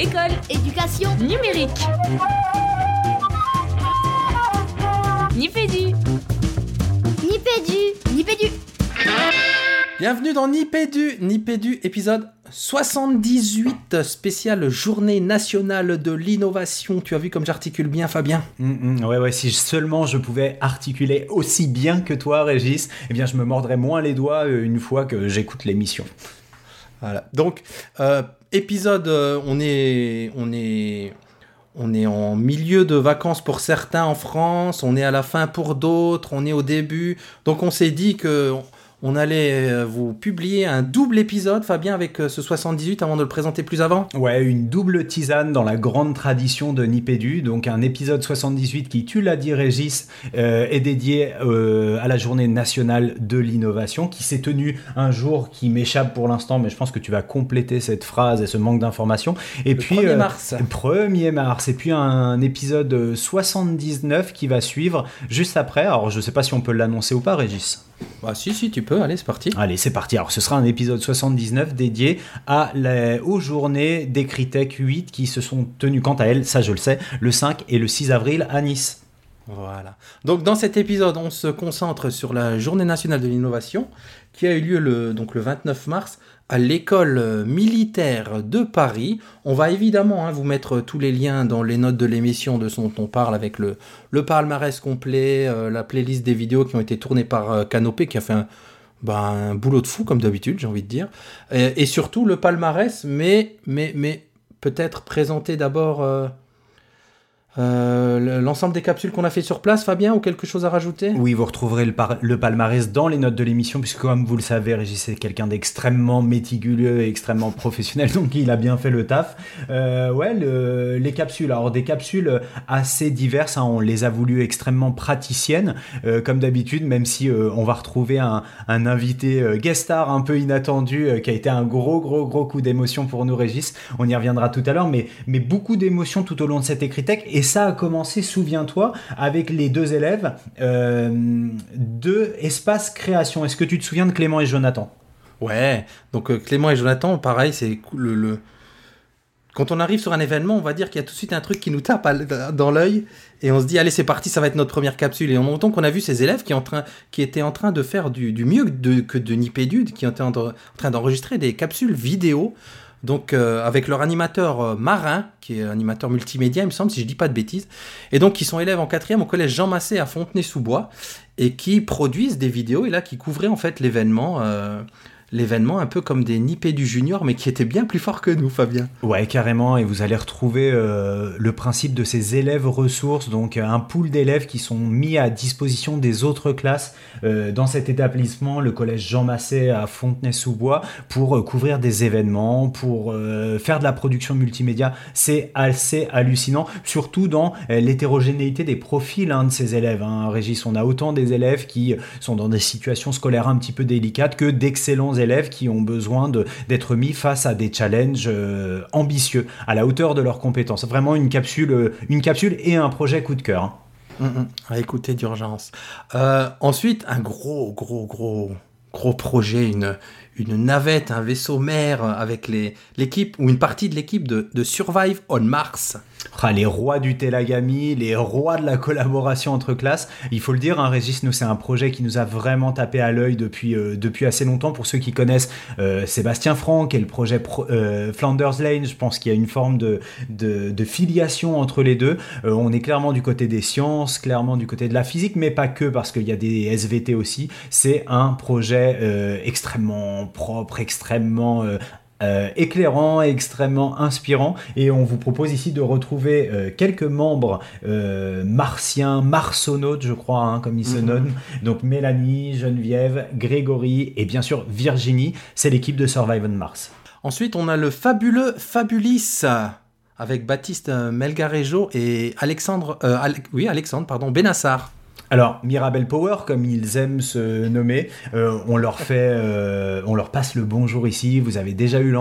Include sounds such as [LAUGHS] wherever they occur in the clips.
École. Éducation. Numérique. Nipédu. Nipédu. Nipédu. Bienvenue dans Nipédu, Nipédu épisode 78 spécial journée nationale de l'innovation. Tu as vu comme j'articule bien Fabien? Mm, mm, ouais, ouais, si seulement je pouvais articuler aussi bien que toi, Régis, eh bien je me mordrais moins les doigts euh, une fois que j'écoute l'émission. Voilà. Donc euh, épisode, euh, on est, on est, on est en milieu de vacances pour certains en France, on est à la fin pour d'autres, on est au début. Donc on s'est dit que on allait euh, vous publier un double épisode, Fabien, avec euh, ce 78 avant de le présenter plus avant? Ouais, une double tisane dans la grande tradition de Nipédu. Donc un épisode 78 qui, tu l'as dit Régis, euh, est dédié euh, à la journée nationale de l'innovation qui s'est tenue un jour qui m'échappe pour l'instant, mais je pense que tu vas compléter cette phrase et ce manque d'informations. Et Le puis 1er euh, mars. 1er mars. Et puis un épisode euh, 79 qui va suivre juste après. Alors je sais pas si on peut l'annoncer ou pas, Régis. Bah si, si, tu peux, allez, c'est parti. Allez, c'est parti. Alors, ce sera un épisode 79 dédié à la- aux journées des Critech 8 qui se sont tenues, quant à elles, ça je le sais, le 5 et le 6 avril à Nice. Voilà. Donc dans cet épisode, on se concentre sur la Journée nationale de l'innovation qui a eu lieu le, donc le 29 mars à l'école euh, militaire de Paris. On va évidemment hein, vous mettre tous les liens dans les notes de l'émission de ce dont on parle avec le, palmarès complet, euh, la playlist des vidéos qui ont été tournées par euh, Canopé qui a fait un, bah, un boulot de fou comme d'habitude, j'ai envie de dire. Et, surtout le palmarès, mais, peut-être présenter d'abord... euh, l'ensemble des capsules qu'on a fait sur place, Fabien, ou quelque chose à rajouter? Oui, vous retrouverez le, palmarès dans les notes de l'émission, puisque comme vous le savez, Régis est quelqu'un d'extrêmement méticuleux et extrêmement professionnel, [LAUGHS] donc il a bien fait le taf. Euh, ouais, le- les capsules, alors des capsules assez diverses, hein, on les a voulu extrêmement praticiennes, euh, comme d'habitude, même si on va retrouver un, invité guest star un peu inattendu, qui a été un gros, gros, gros coup d'émotion pour nous, Régis. On y reviendra tout à l'heure, mais, beaucoup d'émotions tout au long de cette écritech, ça a commencé, souviens-toi, avec les deux élèves euh, de Espace Création. Est-ce que tu te souviens de Clément et Jonathan? Ouais, donc euh, Clément et Jonathan, pareil, c'est le, Quand on arrive sur un événement, on va dire qu'il y a tout de suite un truc qui nous tape dans l'œil et on se dit allez c'est parti, ça va être notre première capsule. Et on entend qu'on a vu ces élèves qui, en étaient en train de faire du, mieux que de, que de Nipédude, qui étaient en, en train d'enregistrer des capsules vidéo. Donc euh, avec leur animateur euh, Marin, qui est animateur multimédia, il me semble, si je dis pas de bêtises, et donc qui sont élèves en quatrième au collège Jean Massé à Fontenay-sous-Bois, et qui produisent des vidéos, et là qui couvraient en fait l'événement, euh, l'événement un peu comme des nippés du junior, mais qui étaient bien plus forts que nous, Fabien. Ouais, carrément, et vous allez retrouver euh, le principe de ces élèves ressources, donc euh, un pool d'élèves qui sont mis à disposition des autres classes euh, dans cet établissement, le collège Jean Massé à Fontenay-sous-Bois, pour couvrir des événements, pour faire de la production multimédia. C'est assez hallucinant, surtout dans l'hétérogénéité des profils hein, de ces élèves. Hein. Régis, on a autant des élèves qui sont dans des situations scolaires un petit peu délicates que d'excellents élèves qui ont besoin d'être mis face à des challenges euh, ambitieux, à la hauteur de leurs compétences. Vraiment une capsule, euh, une capsule et un projet coup de cœur. hein. Mm, mm, à écouter d'urgence. Euh, ensuite, un gros, gros, gros, gros projet, une, une navette, un vaisseau mère avec l'équipe ou une partie de l'équipe de, Survive on Mars. Ah, les rois du Telagami, les rois de la collaboration entre classes. Il faut le dire, hein, Régis, c'est un projet qui nous a vraiment tapé à l'œil depuis, euh, depuis assez longtemps. Pour ceux qui connaissent euh, Sébastien Franck et le projet Pro- euh, Flanders Lane, je pense qu'il y a une forme de, de, filiation entre les deux. On est clairement du côté des sciences, clairement du côté de la physique, mais pas que, parce qu'il y a des SVT aussi. C'est un projet extrêmement propre, extrêmement euh, euh, éclairant et extrêmement inspirant. Et on vous propose ici de retrouver euh, quelques membres euh, martiens, marsonautes, je crois, hein, comme ils se Mhm. nomment. Donc Mélanie, Geneviève, Grégory et bien sûr Virginie. C'est l'équipe de Survive on Mars. Ensuite, on a le fabuleux Fabulis avec Baptiste Melgarejo et Alexandre, Ale- oui, Alexandre, pardon, Benassar. Alors, Mirabel Power, comme ils aiment se nommer, euh, on leur fait, euh, on leur passe le bonjour ici. Vous avez déjà eu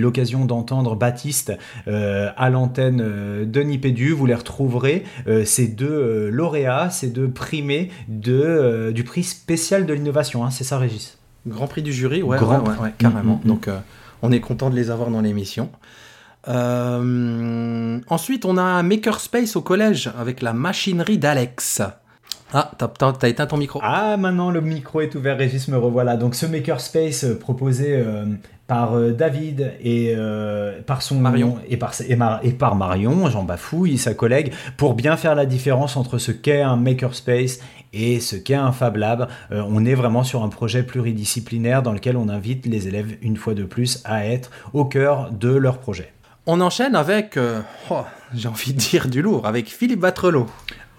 l'occasion d'entendre Baptiste euh, à l'antenne de Nipédu. Vous les retrouverez, ces deux lauréats, ces deux primés de, du prix spécial de l'innovation. hein. C'est ça, Régis? Grand prix du jury, ouais, Grand ouais, ouais, prix. ouais, carrément. Mm, mm, mm. Donc, on est content de les avoir dans l'émission. Ensuite, on a un makerspace au collège avec la machinerie d'Alex. Ah, t'as, t'as éteint ton micro. Ah, maintenant le micro est ouvert, Régis, me revoilà. Donc ce makerspace euh, proposé euh, par euh, David et euh, par son Marion. et par et, Mar- et par Marion, Jean Bafouille, sa collègue, pour bien faire la différence entre ce qu'est un makerspace et ce qu'est un Fab Lab. On est vraiment sur un projet pluridisciplinaire dans lequel on invite les élèves une fois de plus à être au cœur de leur projet. On enchaîne avec, oh, j'ai envie de dire du lourd, avec Philippe Vatrelot.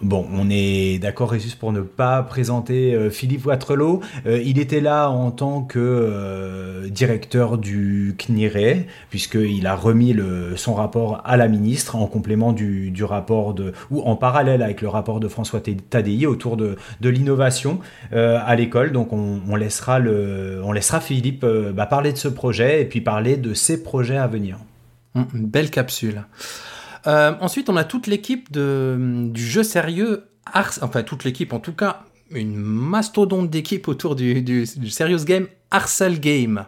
Bon, on est d'accord, Régis, pour ne pas présenter euh, Philippe Watrelot. Euh, il était là en tant que euh, directeur du CNIRE, puisqu'il a remis son rapport à la ministre en complément du, rapport de, ou en parallèle avec le rapport de François Tadei autour de, de l'innovation à l'école. Donc, on, laissera, le, on laissera Philippe bah, parler de ce projet et puis parler de ses projets à venir. Hum, Une belle capsule. Euh, ensuite, on a toute l'équipe du jeu sérieux, Ars, enfin toute l'équipe en tout cas, une mastodonte d'équipe autour du, du- du serious game Arcel Game,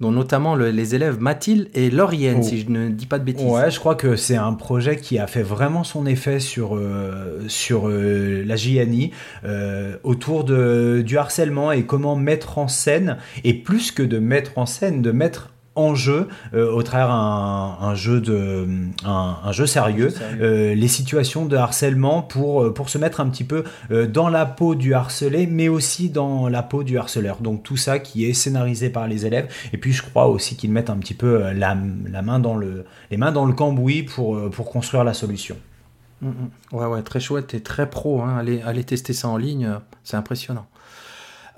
dont notamment le- les élèves Mathilde et Laurienne, Oh. si je ne dis pas de bêtises. Ouais, je crois que c'est un projet qui a fait vraiment son effet sur, euh, sur euh, la JNI euh, autour de, du harcèlement et comment mettre en scène, et plus que de mettre en scène, de mettre en jeu, euh, au travers un, un jeu de un, un jeu sérieux, Sérieux. euh, les situations de harcèlement pour, euh, pour se mettre un petit peu dans la peau du harcelé, mais aussi dans la peau du harceleur. Donc tout ça qui est scénarisé par les élèves. Et puis je crois aussi qu'ils mettent un petit peu la, la main dans le, les mains dans le cambouis pour, pour construire la solution. Hum, hum. Ouais, ouais, très chouette et très pro. Hein. Allez, allez tester ça en ligne, c'est impressionnant.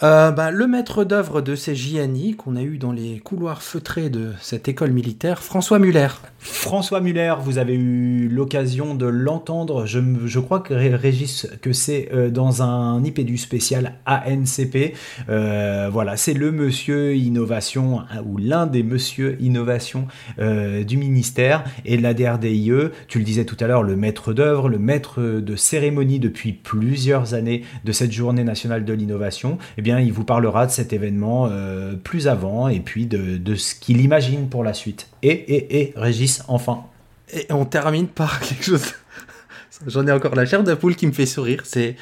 Euh, bah, le maître d'œuvre de ces JNI qu'on a eu dans les couloirs feutrés de cette école militaire, François Muller. François Muller, vous avez eu l'occasion de l'entendre. Je, crois que Ré- Régis, que c'est euh, dans un IPDU spécial ANCP. Euh, voilà, c'est le monsieur innovation hein, ou l'un des monsieur innovation du ministère et de la DRDIE. Tu le disais tout à l'heure, le maître d'œuvre, le maître de cérémonie depuis plusieurs années de cette journée nationale de l'innovation. Eh il vous parlera de cet événement euh, plus avant et puis de, ce qu'il imagine pour la suite. Et, et, et, Régis, enfin. Et on termine par [LAUGHS] quelque chose. J'en ai encore la chair de poule qui me fait sourire. C'est.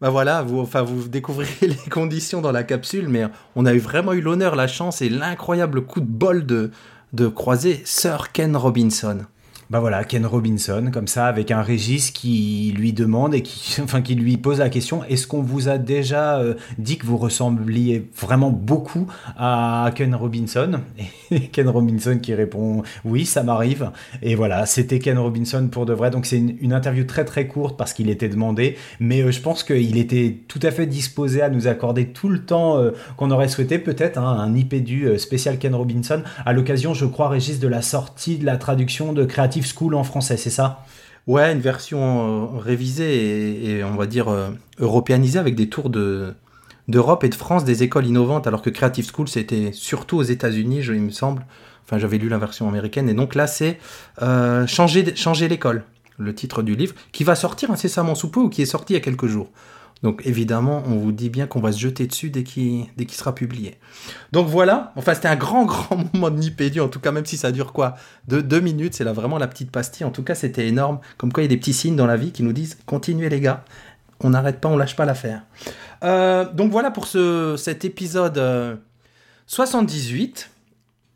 Bah voilà, vous, enfin, vous découvrirez [LAUGHS] les conditions dans la capsule, mais on a eu vraiment eu l'honneur, la chance et l'incroyable coup de bol de croiser Sir Ken Robinson. Bah voilà, Ken Robinson, comme ça, avec un Régis qui lui demande et qui, [LAUGHS] enfin, qui lui pose la question est-ce qu'on vous a déjà euh, dit que vous ressembliez vraiment beaucoup à Ken Robinson? Et [LAUGHS] Ken Robinson qui répond oui, ça m'arrive. Et voilà, c'était Ken Robinson pour de vrai. Donc c'est une, interview très très courte parce qu'il était demandé, mais euh, je pense qu'il était tout à fait disposé à nous accorder tout le temps euh, qu'on aurait souhaité, peut-être hein, un IPDU euh, spécial Ken Robinson, à l'occasion, je crois, Régis, de la sortie de la traduction de Creative School en français, c'est ça? Ouais, une version euh, révisée et, on va dire euh, européanisée avec des tours de d'Europe et de France des écoles innovantes, alors que Creative School c'était surtout aux États-Unis, il me semble. Enfin, j'avais lu la version américaine et donc là c'est euh, changer changer l'école, le titre du livre, qui va sortir incessamment sous peu ou qui est sorti il y a quelques jours. Donc évidemment, on vous dit bien qu'on va se jeter dessus dès qu'il sera publié. Donc voilà, enfin c'était un grand [LAUGHS] grand moment de Nipédu, en tout cas même si ça dure quoi? De deux minutes, c'est là vraiment la petite pastille. En tout cas, c'était énorme. Comme quoi, il y a des petits signes dans la vie qui nous disent continuez les gars, on n'arrête pas, on lâche pas l'affaire. Euh, donc voilà pour ce, cet épisode euh, 78.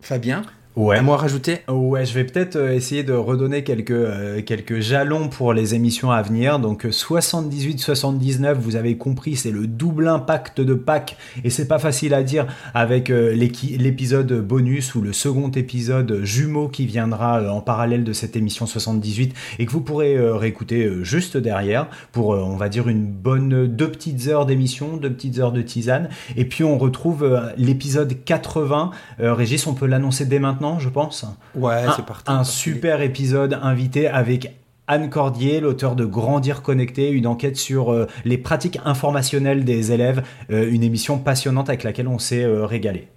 Fabien, Ouais. à moi rajouter? Ouais, je vais peut-être euh, essayer de redonner quelques, euh, quelques jalons pour les émissions à venir. Donc 78-79, vous avez compris, c'est le double impact de Pâques. Et c'est pas facile à dire avec euh, l'épisode bonus ou le second épisode jumeau qui viendra euh, en parallèle de cette émission 78 et que vous pourrez euh, réécouter euh, juste derrière pour, euh, on va dire, une bonne deux petites heures d'émission, deux petites heures de tisane. Et puis on retrouve euh, l'épisode 80. Euh, Régis, on peut l'annoncer dès maintenant, je pense. Ouais, c'est parti. Un Parti. super épisode invité avec Anne Cordier, l'auteur de Grandir connecté, une enquête sur euh, les pratiques informationnelles des élèves, euh, une émission passionnante avec laquelle on s'est euh, régalé.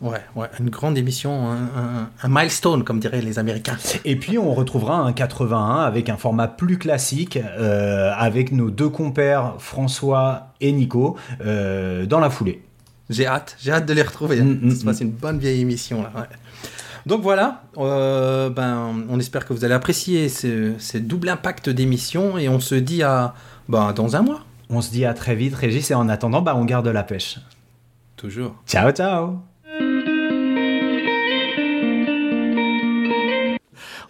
Ouais, ouais, une grande émission, un, un- un milestone, comme diraient les Américains. Et puis on retrouvera un 81 avec un format plus classique, avec nos deux compères François et Nico dans la foulée. J'ai hâte, j'ai hâte de les retrouver. Mm, mm, Ça se passe une bonne vieille émission là. ouais. Donc voilà, euh, ben, on espère que vous allez apprécier ce, ce double impact d'émission et on se dit à ben, dans un mois. On se dit à très vite, Régis, et en attendant, bah, on garde la pêche. Toujours. Ciao, ciao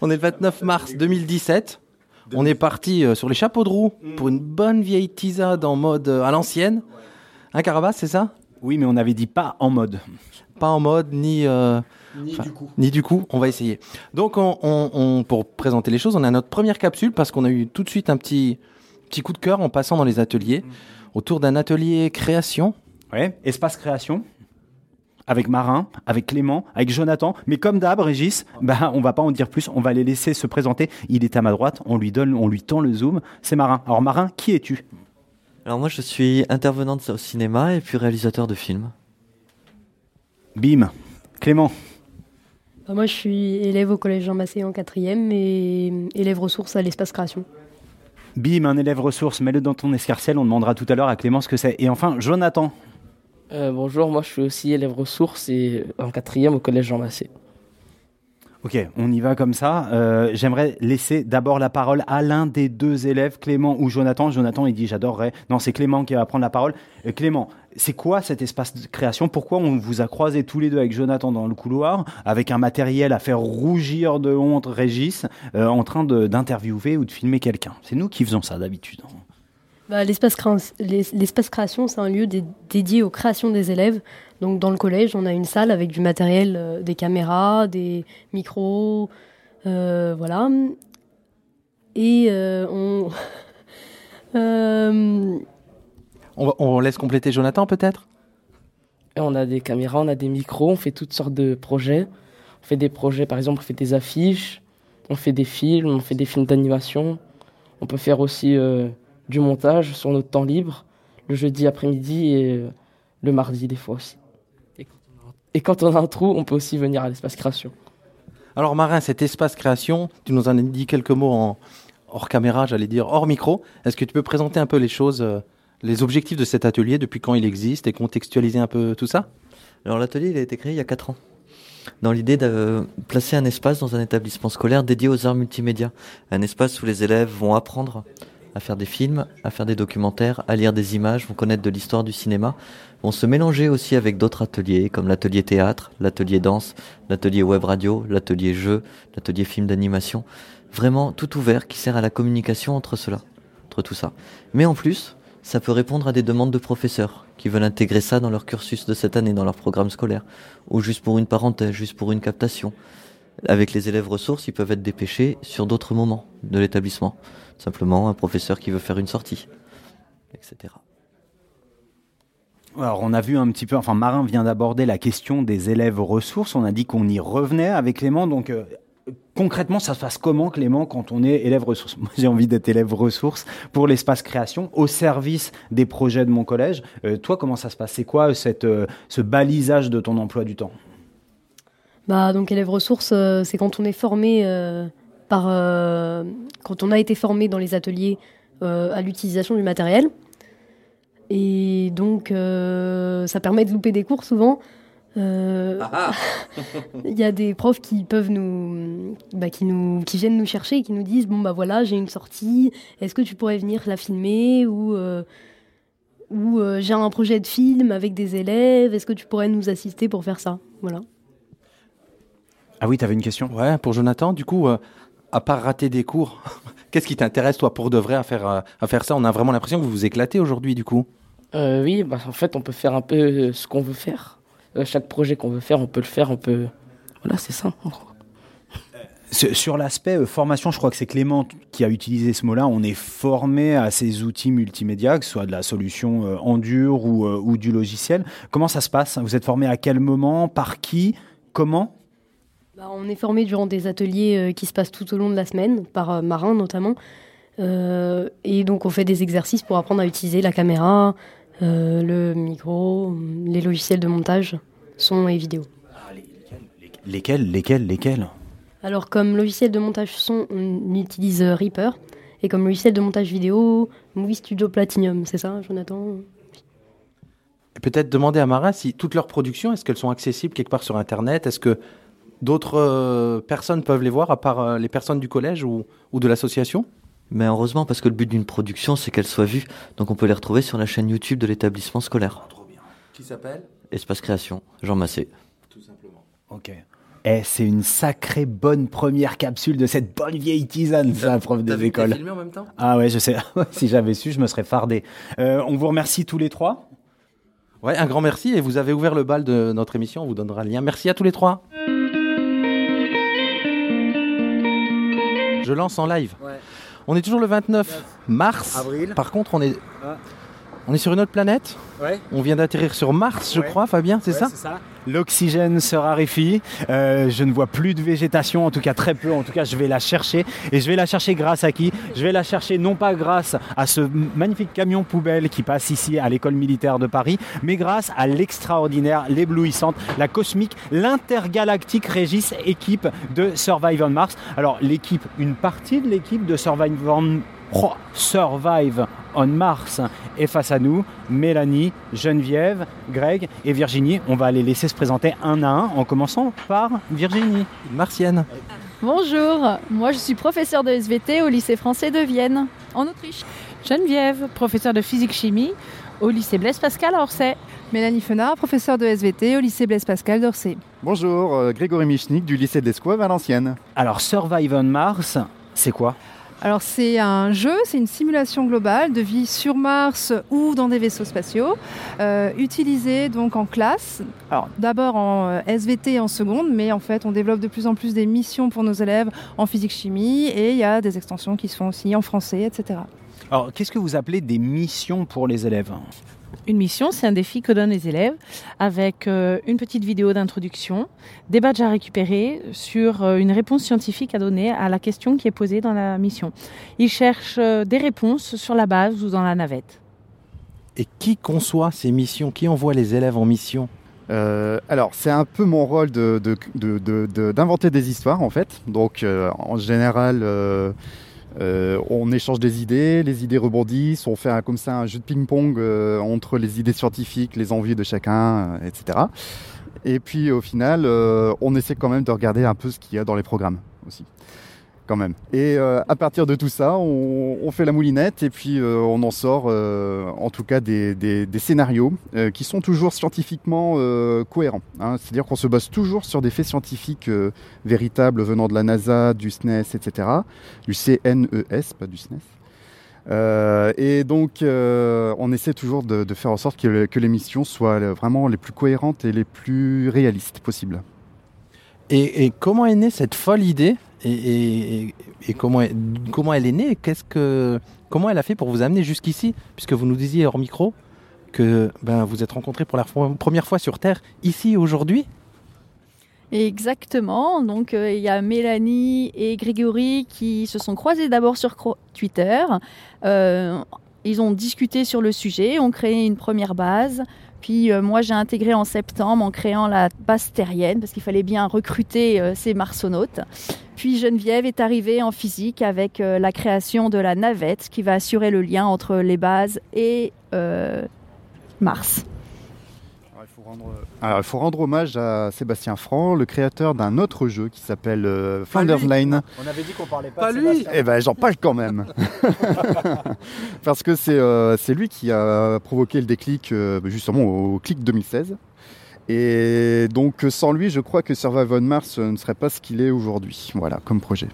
On est le 29 mars 2017. On est parti euh, sur les chapeaux de roue pour une bonne vieille tisade en mode euh, à l'ancienne. Un Carabas, c'est ça? Oui, mais on avait dit pas en mode. Pas en mode, ni, euh, Ni du coup. ni du coup. On va essayer. Donc, on, on- on- pour présenter les choses, on a notre première capsule parce qu'on a eu tout de suite un petit, petit coup de cœur en passant dans les ateliers autour d'un atelier création. Ouais, espace création. Avec Marin, avec Clément, avec Jonathan. Mais comme d'hab, Régis, bah, on va pas en dire plus. On va les laisser se présenter. Il est à ma droite. On lui donne, on lui tend le zoom. C'est Marin. Alors, Marin, qui es-tu? Alors moi je suis intervenant de- au cinéma et puis réalisateur de films. Bim. Clément. Bah, moi, je suis élève au collège Jean Massé en quatrième et élève ressource à l'espace création. Bim, un élève ressource. Mets-le dans ton escarcelle. On demandera tout à l'heure à Clément ce que c'est. Et enfin, Jonathan. Euh, bonjour, moi je suis aussi élève ressources et en quatrième au collège Jean Massé. Ok, on y va comme ça. Euh, J'aimerais laisser d'abord la parole à l'un des deux élèves, Clément ou Jonathan. Jonathan, il dit j'adorerais. Non, c'est Clément qui va prendre la parole. Euh, Clément, c'est quoi cet espace de création? Pourquoi on vous a croisés tous les deux avec Jonathan dans le couloir, avec un matériel à faire rougir de honte Régis, euh, en train d'interviewer ou de filmer quelqu'un? C'est nous qui faisons ça d'habitude. Bah, l'espace créa- l'es- l'espace création, c'est un lieu dé- dédié aux créations des élèves. Donc, dans le collège, on a une salle avec du matériel, euh, des caméras, des micros, euh, voilà. Et euh, on. [LAUGHS] Euh, On, va- on laisse compléter Jonathan peut-être? On a des caméras, on a des micros, on fait toutes sortes de projets. On fait des projets, par exemple, on fait des affiches, on fait des films, on fait des films d'animation. On peut faire aussi euh, du montage sur notre temps libre, le jeudi après-midi et euh, le mardi des fois aussi. Et quand, on a, et quand on a un trou, on peut aussi venir à l'espace création. Alors Marin, cet espace création, tu nous en as dit quelques mots en hors caméra, j'allais dire hors micro. Est-ce que tu peux présenter un peu les choses, euh, les objectifs de cet atelier, depuis quand il existe et contextualiser un peu tout ça? Alors l'atelier il a été créé il y a 4 ans dans l'idée de placer un espace dans un établissement scolaire dédié aux arts multimédia. Un espace où les élèves vont apprendre à faire des films, à faire des documentaires, à lire des images, vont connaître de l'histoire du cinéma, vont se mélanger aussi avec d'autres ateliers comme l'atelier théâtre, l'atelier danse, l'atelier web radio, l'atelier jeu, l'atelier film d'animation. Vraiment tout ouvert qui sert à la communication entre cela, entre tout ça. Mais en plus, ça peut répondre à des demandes de professeurs qui veulent intégrer ça dans leur cursus de cette année, dans leur programme scolaire, ou juste pour une parenthèse, juste pour une captation. Avec les élèves ressources, ils peuvent être dépêchés sur d'autres moments de l'établissement. Simplement un professeur qui veut faire une sortie, etc. Alors, on a vu un petit peu, enfin, Marin vient d'aborder la question des élèves ressources. On a dit qu'on y revenait avec Clément. Donc, euh, concrètement, ça se passe comment, Clément, quand on est élève ressources? [LAUGHS] Moi, j'ai envie d'être élève ressources pour l'espace création, au service des projets de mon collège. Euh, toi, comment ça se passe? C'est quoi cette, euh, ce balisage de ton emploi du temps? Bah, donc, élève ressources, euh, c'est quand on est formé euh, par. euh, quand on a été formé dans les ateliers à l'utilisation du matériel. Et donc, ça permet de louper des cours souvent. Euh, [LAUGHS] Il y a des profs qui peuvent nous, bah, qui nous, qui viennent nous chercher et qui nous disent bon bah voilà j'ai une sortie, est-ce que tu pourrais venir la filmer ou ou j'ai un projet de film avec des élèves, est-ce que tu pourrais nous assister pour faire ça, voilà. Ah oui, tu avais une question Ouais, pour Jonathan, du coup, euh, à part rater des cours, [LAUGHS] qu'est-ce qui t'intéresse toi pour de vrai à faire, euh, à faire ça? On a vraiment l'impression que vous vous éclatez aujourd'hui, du coup. Euh, oui, bah, en fait, on peut faire un peu euh, ce qu'on veut faire. Euh, chaque projet qu'on veut faire, on peut le faire, on peut... Voilà, c'est ça. en gros. Sur l'aspect euh, formation, je crois que c'est Clément qui a utilisé ce mot-là. On est formé à ces outils multimédia, que ce soit de la solution euh, en dur ou, euh, ou du logiciel. Comment ça se passe? Vous êtes formé à quel moment? Par qui? Comment? On est formé durant des ateliers euh, qui se passent tout au long de la semaine, par euh, Marin notamment. Euh, et donc on fait des exercices pour apprendre à utiliser la caméra, euh, le micro, les logiciels de montage, son et vidéo. Lesquels Lesquels Lesquels Alors comme logiciel de montage son, on utilise Reaper. Et comme logiciel de montage vidéo, Movie Studio Platinum, c'est ça Jonathan? Peut-être demander à Marin si toutes leurs productions, est-ce qu'elles sont accessibles quelque part sur Internet? Est-ce que d'autres euh, personnes peuvent les voir à part euh, les personnes du collège ou, ou de l'association? Mais heureusement, parce que le but d'une production, c'est qu'elle soit vue. Donc on peut les retrouver sur la chaîne YouTube de l'établissement scolaire. Qui s'appelle? Espace Création, Jean Massé. Tout simplement. Ok. Eh, c'est une sacrée bonne première capsule de cette bonne vieille tisane, ça, prof des écoles. filmé en même temps? Ah ouais, je sais. [LAUGHS] si j'avais su, je me serais fardé. Euh, on vous remercie tous les trois. Ouais, un grand merci et vous avez ouvert le bal de notre émission, on vous donnera le lien. Merci à tous les trois. Je lance en live. On est toujours le 29 mars. Avril. Par contre, on est, Ah. On est sur une autre planète. Ouais. On vient d'atterrir sur Mars, je Ouais. crois, Fabien, c'est ça L'oxygène se raréfie. Euh, je ne vois plus de végétation, en tout cas très peu. En tout cas, je vais la chercher. Et je vais la chercher grâce à qui Je vais la chercher non pas grâce à ce magnifique camion poubelle qui passe ici à l'école militaire de Paris, mais grâce à l'extraordinaire, l'éblouissante, la cosmique, l'intergalactique Régis équipe de Survive on Mars. Alors l'équipe, une partie de l'équipe de Survive on Oh, Survive on Mars est face à nous. Mélanie, Geneviève, Greg et Virginie. On va les laisser se présenter un à un en commençant par Virginie. Martienne. Bonjour, moi je suis professeure de SVT au lycée français de Vienne, en Autriche. Geneviève, professeure de physique-chimie au lycée Blaise Pascal à Orsay. Mélanie Fenard, professeure de SVT au lycée Blaise Pascal d'Orsay. Bonjour, euh, Grégory Michnik du lycée de l'Escouave à Valenciennes. Alors Survive on Mars, c'est quoi? Alors c'est un jeu, c'est une simulation globale de vie sur Mars ou dans des vaisseaux spatiaux, euh, utilisé donc en classe. Alors d'abord en euh, SVT en seconde, mais en fait on développe de plus en plus des missions pour nos élèves en physique-chimie et il y a des extensions qui se font aussi en français, etc. Alors qu'est-ce que vous appelez des missions pour les élèves? Une mission, c'est un défi que donnent les élèves avec euh, une petite vidéo d'introduction, des badges à récupérer sur euh, une réponse scientifique à donner à la question qui est posée dans la mission. Ils cherchent euh, des réponses sur la base ou dans la navette. Et qui conçoit ces missions? Qui envoie les élèves en mission? Euh, alors, c'est un peu mon rôle de- de- de- de- de- d'inventer des histoires, en fait. Donc, euh, en général, euh, euh, on échange des idées, les idées rebondissent, on fait un- comme ça un jeu de ping-pong euh, entre les idées scientifiques, les envies de chacun, euh, etc. Et puis, au final, on essaie quand même de regarder un peu ce qu'il y a dans les programmes aussi. Même. Et euh, à partir de tout ça, on, fait la moulinette et puis euh, on en sort, euh, en tout cas, des, scénarios qui sont toujours scientifiquement cohérents. hein. C'est-à-dire qu'on se base toujours sur des faits scientifiques véritables venant de la NASA, du SNES, etc. Du CNES, pas du SNES. Euh, et donc, on essaie toujours de, faire en sorte que, que les missions soient euh, vraiment les plus cohérentes et les plus réalistes possibles. Et comment est née cette folle idée et, comment, elle est née? Qu'est-ce que, Comment elle a fait pour vous amener jusqu'ici? Puisque vous nous disiez hors micro que ben, vous êtes rencontrés pour la première fois sur Terre, ici, aujourd'hui? Exactement, donc euh, il y a Mélanie et Grégory qui se sont croisés d'abord sur Twitter. Euh, ils ont discuté sur le sujet, ont créé une première base. Puis euh, moi j'ai intégré en septembre en créant la base terrienne parce qu'il fallait bien recruter euh, ces marsonautes. Puis Geneviève est arrivée en physique avec euh, la création de la navette qui va assurer le lien entre les bases et Mars. Il faut rendre, alors, il faut rendre hommage à Sébastien Franc, le créateur d'un autre jeu qui s'appelle euh, Founders lui. Line. On avait dit qu'on parlait Pas de lui. Sébastien. Eh ben, j'en parle quand même. [LAUGHS] Parce que c'est euh, c'est lui qui a provoqué le déclic, euh, justement, au clic 2016. Et donc, sans lui, je crois que Survive on Mars ne serait pas ce qu'il est aujourd'hui. Voilà, comme projet.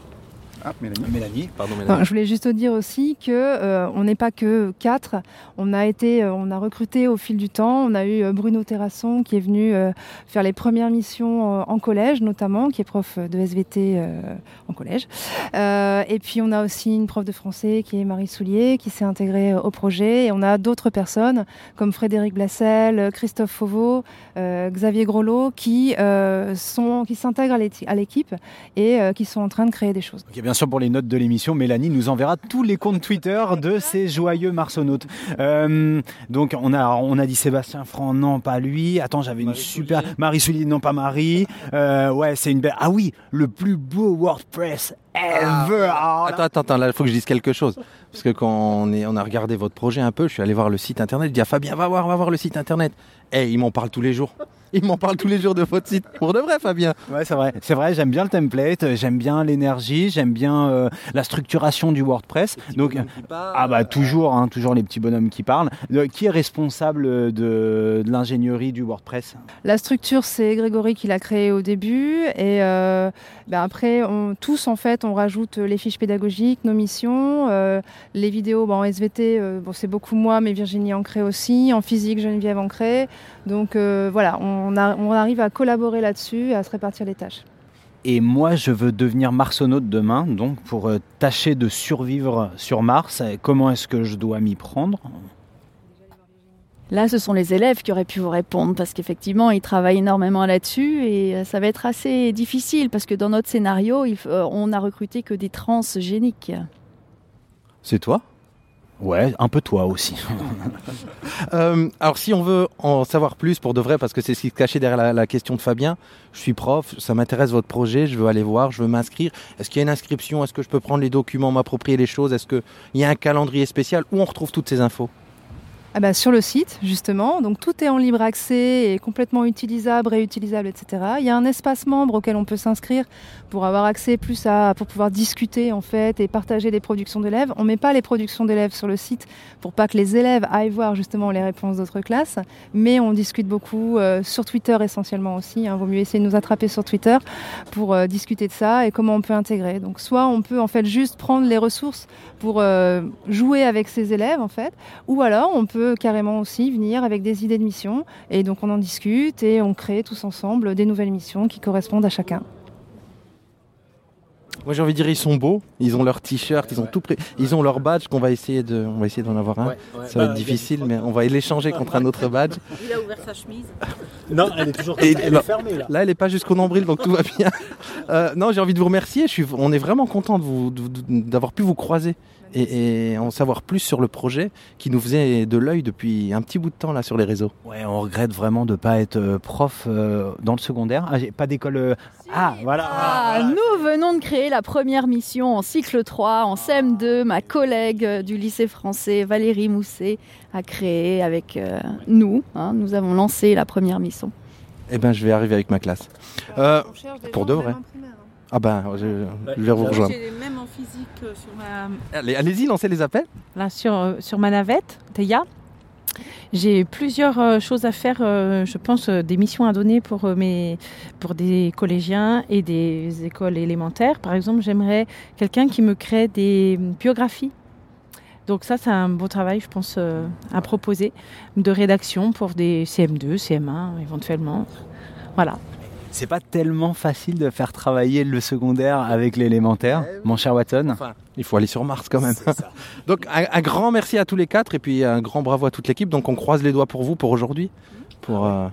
Ah, Mélanie. Mélanie. Pardon, Enfin, je voulais juste dire aussi que euh, on n'est pas que quatre. On a été, euh, on a recruté au fil du temps. On a eu euh, Bruno Terrasson qui est venu euh, faire les premières missions euh, en collège, notamment, qui est prof de SVT euh, en collège. Euh, et puis on a aussi une prof de français qui est Marie Soulier, qui s'est intégrée euh, au projet. Et on a d'autres personnes comme Frédéric Blassel, Christophe Fauveau, euh, Xavier Grolot, qui euh, sont, qui s'intègrent à l'équipe et euh, qui sont en train de créer des choses. Bien sûr, pour les notes de l'émission, Mélanie nous enverra tous les comptes Twitter de ces joyeux marsonautes. Euh, donc, on a, on a dit Sébastien Franc, non, pas lui. Attends, j'avais une super. Marie Soulier, non, pas Marie. Euh, ouais, c'est une belle. Ah oui, le plus beau WordPress veut. alors là- Attends, attends, attends, là, il faut que je dise quelque chose. Parce que quand on, est, on a regardé votre projet un peu, je suis allé voir le site internet. Je dis à Fabien, va voir, va voir le site internet. Eh, ils m'en parlent tous les jours. Ils m'en parlent tous les jours de votre site. Pour de vrai, Fabien. Ouais, c'est vrai. C'est vrai, j'aime bien le template, euh, j'aime bien l'énergie, j'aime bien euh, la structuration du WordPress. Donc, ah bah toujours, hein, toujours les petits bonhommes qui parlent. Euh, qui est responsable de, de l'ingénierie du WordPress? La structure, c'est Grégory qui l'a créée au début. Et euh, ben après, on, tous, en fait, on rajoute les fiches pédagogiques, nos missions, euh, les vidéos bon, en SVT, euh, bon, c'est beaucoup moi, mais Virginie en crée aussi. En physique, Geneviève en crée. Donc euh, voilà, on, a- on arrive à collaborer là-dessus et à se répartir les tâches. Et moi, je veux devenir marsonaute demain, donc pour euh, tâcher de survivre sur Mars. Comment est-ce que je dois m'y prendre? Là, ce sont les élèves qui auraient pu vous répondre parce qu'effectivement, ils travaillent énormément là-dessus et euh, ça va être assez difficile parce que dans notre scénario, euh, on a recruté que des transgéniques. C'est toi? Ouais, un peu toi aussi. [LAUGHS] Euh, alors, si on veut en savoir plus pour de vrai, parce que c'est ce qui se cachait derrière la, la question de Fabien, je suis prof, ça m'intéresse votre projet, je veux aller voir, je veux m'inscrire. Est-ce qu'il y a une inscription? Est-ce que je peux prendre les documents, m'approprier les choses? Est-ce qu'il y a un calendrier spécial? Où on retrouve toutes ces infos? Ah bah, sur le site, justement. Donc tout est en libre accès et complètement utilisable, réutilisable, etc. Il y a un espace membre auquel on peut s'inscrire pour avoir accès plus à, pour pouvoir discuter en fait et partager les productions d'élèves. On met pas les productions d'élèves sur le site pour pas que les élèves aillent voir justement les réponses d'autres classes, mais on discute beaucoup euh, sur Twitter essentiellement aussi. Hein. Vaut mieux essayer de nous attraper sur Twitter pour euh, discuter de ça et comment on peut intégrer. Donc soit on peut en fait juste prendre les ressources pour euh, jouer avec ses élèves en fait, ou alors on peut carrément aussi venir avec des idées de missions et donc on en discute et on crée tous ensemble des nouvelles missions qui correspondent à chacun. Moi j'ai envie de dire ils sont beaux, ils ont leur t-shirt, ils ont tout prêt, ils ont leur badge qu'on va essayer de, on va essayer d'en avoir un. Ça va être difficile, mais on va l'échanger contre un autre badge. [LAUGHS] Il a ouvert sa chemise. Non, elle est toujours elle est fermée là. Là, elle est pas jusqu'au nombril, donc tout va bien. Euh, non, j'ai envie de vous remercier. Je suis, on est vraiment content de vous- d'avoir pu vous croiser et, et en savoir plus sur le projet qui nous faisait de l'œil depuis un petit bout de temps là sur les réseaux. Ouais, on regrette vraiment de pas être euh, prof euh, dans le secondaire. Ah, j'ai pas d'école. euh, Ah, voilà. Ah, nous venons de créer la première mission en cycle 3, en CM2. Ma collègue du lycée français, Valérie Mousset, a créé avec euh, nous. hein, nous avons lancé la première mission. Eh ben, je vais arriver avec ma classe. Euh, pour de vrai. Ah ben, je, je vais vous rejoindre. J'ai les mêmes en physique euh, sur ma. Allez, allez-y, lancez les appels. Là, sur, euh, sur ma navette, Théa, j'ai plusieurs euh, choses à faire, euh, je pense, euh, des missions à donner pour, euh, mes, pour des collégiens et des écoles élémentaires. Par exemple, j'aimerais quelqu'un qui me crée des biographies. Donc ça, c'est un beau travail, je pense, euh, à proposer, de rédaction pour des CM2, CM1 éventuellement. Voilà. C'est pas tellement facile de faire travailler le secondaire avec l'élémentaire, mon cher Watson. Enfin, il faut aller sur Mars quand même. [LAUGHS] Donc, un, un grand merci à tous les quatre et puis un grand bravo à toute l'équipe. Donc, on croise les doigts pour vous pour aujourd'hui, pour, euh,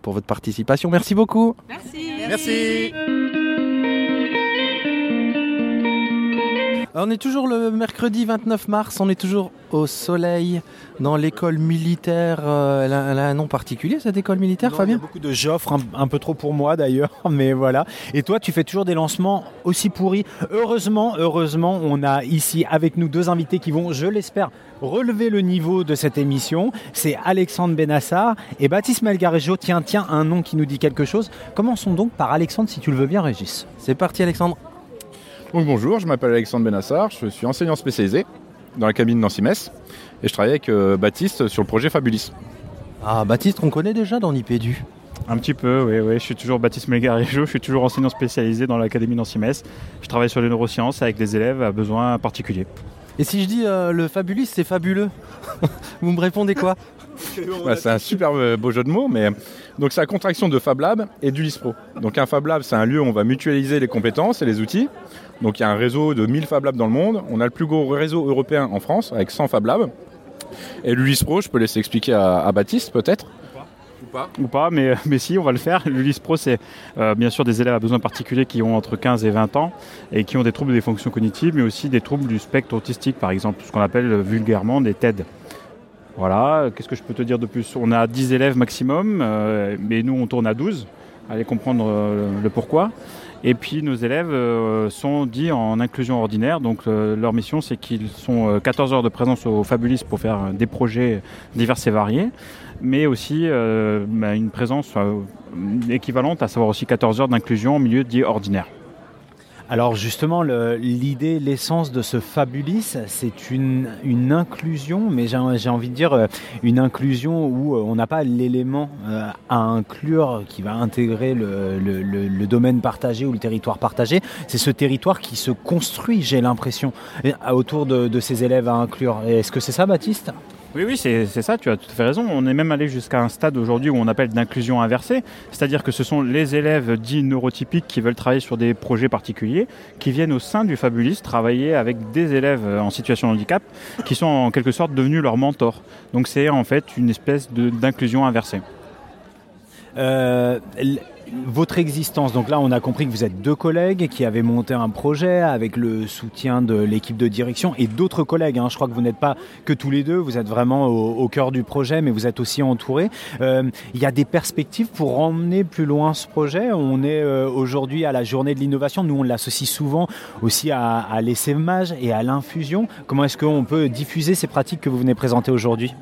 pour votre participation. Merci beaucoup. Merci. Merci. On est toujours le mercredi 29 mars, on est toujours au soleil dans l'école militaire. euh, elle, a, elle a un nom particulier cette école militaire, Non, il y a Fabien beaucoup de j'offre, un, un peu trop pour moi d'ailleurs, [LAUGHS] mais voilà. Et toi, tu fais toujours des lancements aussi pourris. Heureusement, heureusement, on a ici avec nous deux invités qui vont, je l'espère, relever le niveau de cette émission. C'est Alexandre Benassar et Baptiste Melgarejo. Tiens, tiens, un nom qui nous dit quelque chose. Commençons donc par Alexandre, si tu le veux bien, Régis. C'est parti Alexandre. Donc bonjour, je m'appelle Alexandre Benassar, je suis enseignant spécialisé dans la cabine Nancy-Metz et je travaille avec euh, Baptiste sur le projet Fabulis. Ah Baptiste, on connaît déjà dans l'IPDU. Un petit peu, oui, oui. Je suis toujours Baptiste Melgarejo, je suis toujours enseignant spécialisé dans l'Académie Nancy-Metz. Je travaille sur les neurosciences avec des élèves à besoins particuliers. Et si je dis euh, le Fabulis, c'est fabuleux [LAUGHS] Vous me répondez quoi? Bah, c'est un super euh, beau jeu de mots, mais donc c'est la contraction de Fab Lab et du LISPRO. Donc un Fab Lab, c'est un lieu où on va mutualiser les compétences et les outils. Donc il y a un réseau de 1000 Fab Labs dans le monde. On a le plus gros réseau européen en France avec 100 Fab Labs. Et l'ULISPRO, je peux laisser expliquer à, à Baptiste peut-être? Ou pas Ou pas, mais, mais si, on va le faire. L'ULIS Pro, c'est euh, bien sûr des élèves à besoins particuliers qui ont entre 15 et 20 ans et qui ont des troubles des fonctions cognitives, mais aussi des troubles du spectre autistique, par exemple, ce qu'on appelle euh, vulgairement des TED. Voilà, qu'est-ce que je peux te dire de plus? On a 10 élèves maximum, euh, mais nous on tourne à 12. Allez comprendre euh, le pourquoi. Et puis nos élèves euh, sont dits en inclusion ordinaire. Donc leur mission, c'est qu'ils sont euh, 14 heures de présence au Fabulis pour faire des projets divers et variés, mais aussi bah, une présence équivalente, à savoir aussi 14 heures d'inclusion en milieu dit ordinaire. Alors justement, l'idée, l'essence de ce Fabulis, c'est une, inclusion, mais j'ai envie de dire euh, une inclusion où euh, on n'a pas l'élément euh, à inclure qui va intégrer le, domaine partagé ou le territoire partagé. C'est ce territoire qui se construit, j'ai l'impression, autour de, ces élèves à inclure. Est-ce que c'est ça, Baptiste? Oui, oui, c'est ça, tu as tout à fait raison. On est même allé jusqu'à un stade aujourd'hui où on appelle d'inclusion inversée, c'est-à-dire que ce sont les élèves dits neurotypiques qui veulent travailler sur des projets particuliers, qui viennent au sein du Fabulis travailler avec des élèves en situation de handicap, qui sont en quelque sorte devenus leurs mentors. Donc c'est en fait une espèce d'inclusion inversée. Euh, votre existence, donc là on a compris que vous êtes deux collègues qui avaient monté un projet avec le soutien de l'équipe de direction et d'autres collègues. hein. Je crois que vous n'êtes pas que tous les deux, vous êtes vraiment au, cœur du projet, mais vous êtes aussi entourés. Euh, Il y a des perspectives pour emmener plus loin ce projet? On est euh, aujourd'hui à la journée de l'innovation. Nous on l'associe souvent aussi à, à l'essaimage et à l'infusion. Comment est-ce qu'on peut diffuser ces pratiques que vous venez présenter aujourd'hui?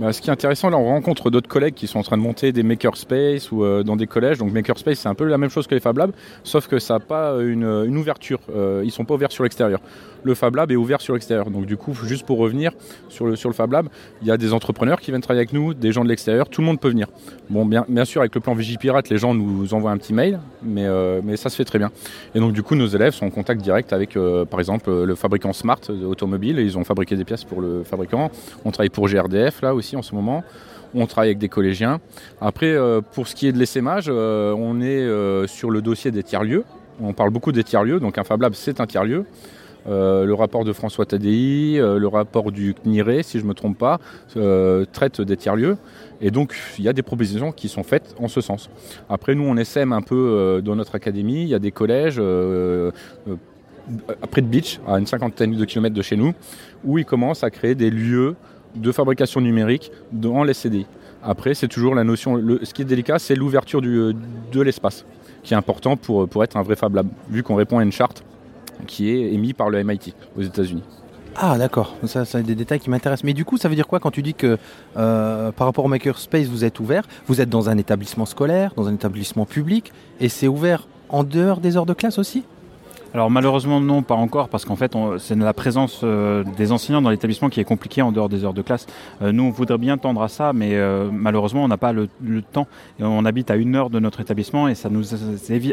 Bah, ce qui est intéressant, là, on rencontre d'autres collègues qui sont en train de monter des makerspace ou euh, dans des collèges. Donc, makerspace, c'est un peu la même chose que les Fab Labs, sauf que ça n'a pas une, ouverture. Euh, ils sont pas ouverts sur l'extérieur. Le Fab Lab est ouvert sur l'extérieur. Donc, du coup, juste pour revenir sur le, sur Fab Lab, il y a des entrepreneurs qui viennent travailler avec nous, des gens de l'extérieur. Tout le monde peut venir. Bon, bien, sûr, avec le plan Vigipirate, les gens nous envoient un petit mail, mais, euh, mais ça se fait très bien. Et donc, du coup, nos élèves sont en contact direct avec, euh, par exemple, le fabricant Smart automobile. Et ils ont fabriqué des pièces pour le fabricant. On travaille pour GRDF, là aussi, en ce moment. On travaille avec des collégiens. Après, euh, pour ce qui est de l'essaimage, euh, on est euh, sur le dossier des tiers-lieux. On parle beaucoup des tiers-lieux, donc un Fab Lab, c'est un tiers-lieu. Euh, le rapport de François Tadei, euh, le rapport du CNIRE, si je ne me trompe pas, euh, traite des tiers-lieux. Et donc, il y a des propositions qui sont faites en ce sens. Après, nous, on essaime un peu dans notre académie. Il y a des collèges près de Beach, à une cinquantaine de kilomètres de chez nous, où ils commencent à créer des lieux de fabrication numérique dans les CDI. Après, c'est toujours la notion. ce qui est délicat, c'est l'ouverture de l'espace, qui est important pour, pour être un vrai Fab Lab, vu qu'on répond à une charte qui est émise par le MIT aux États-Unis. Ah d'accord, ça, ça, des détails qui m'intéressent. Mais du coup, ça veut dire quoi quand tu dis que euh, par rapport au Makerspace, vous êtes ouvert Vous êtes dans un établissement scolaire, dans un établissement public, et c'est ouvert en dehors des heures de classe aussi? Alors malheureusement non, pas encore, parce qu'en fait c'est la présence euh, des enseignants dans l'établissement qui est compliquée en dehors des heures de classe. Euh, nous on voudrait bien tendre à ça, mais euh, malheureusement on n'a pas le, le temps. On habite à une heure de notre établissement et ça nous,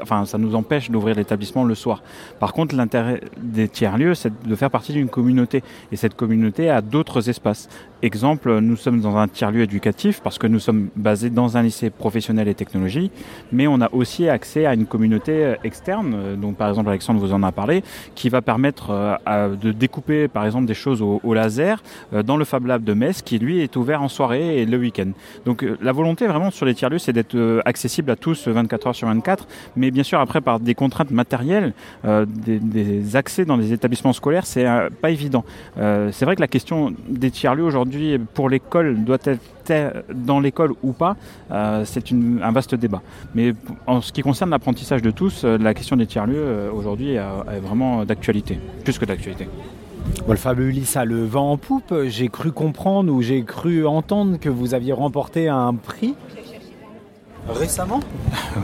enfin, ça nous empêche d'ouvrir l'établissement le soir. Par contre l'intérêt des tiers-lieux c'est de faire partie d'une communauté et cette communauté a d'autres espaces. Exemple, nous sommes dans un tiers-lieu éducatif parce que nous sommes basés dans un lycée professionnel et technologie, mais on a aussi accès à une communauté euh, externe, euh, dont par exemple Alexandre vous en a parlé, qui va permettre euh, de découper par exemple des choses au, laser dans le Fab Lab de Metz qui lui est ouvert en soirée et le week-end. Donc la volonté vraiment sur les tiers-lieux c'est d'être accessible à tous euh, 24 heures sur 24, mais bien sûr après par des contraintes matérielles, des, accès dans les établissements scolaires c'est pas évident. C'est vrai que la question des tiers-lieux aujourd'hui pour l'école doit être dans l'école ou pas, euh, c'est un vaste débat. Mais en ce qui concerne l'apprentissage de tous, euh, la question des tiers-lieux euh, aujourd'hui est, vraiment d'actualité, plus que d'actualité. Fabulis a le vent en poupe. J'ai cru comprendre ou j'ai cru entendre que vous aviez remporté un prix récemment. [LAUGHS]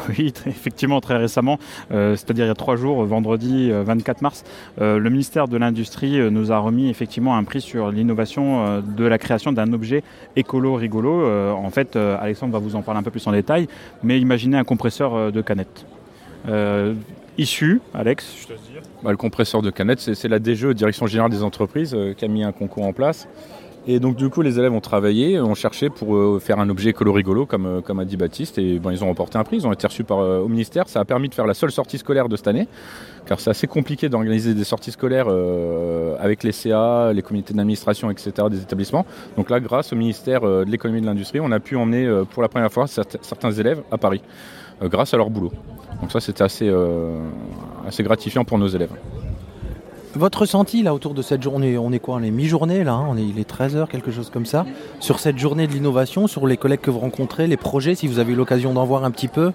Oui, très- effectivement, très récemment, euh, c'est-à-dire il y a trois jours, vendredi euh, 24 mars, euh, le ministère de l'Industrie euh, nous a remis effectivement un prix sur l'innovation euh, de la création d'un objet écolo rigolo. Euh, en fait, euh, Alexandre va vous en parler un peu plus en détail, mais imaginez un compresseur euh, de canette. Euh, issu, Alex, je te dire. Bah, le compresseur de canette, c'est c'est la DGE, Direction Générale des Entreprises, euh, qui a mis un concours en place. Et donc du coup, les élèves ont travaillé, ont cherché pour euh, faire un objet écolo rigolo, comme, euh, comme a dit Baptiste, et bon, ils ont remporté un prix, ils ont été reçus par, euh, au ministère. Ça a permis de faire la seule sortie scolaire de cette année, car c'est assez compliqué d'organiser des sorties scolaires avec les CA, les comités d'administration, etc. des établissements. Donc là, grâce au ministère de l'économie et de l'industrie, on a pu emmener pour la première fois certains élèves à Paris, grâce à leur boulot. Donc ça, c'était assez gratifiant pour nos élèves. Votre ressenti là autour de cette journée, on est quoi On est mi-journée là, hein, on est, il est 13h, quelque chose comme ça. Sur cette journée de l'innovation, sur les collègues que vous rencontrez, les projets, si vous avez eu l'occasion d'en voir un petit peu?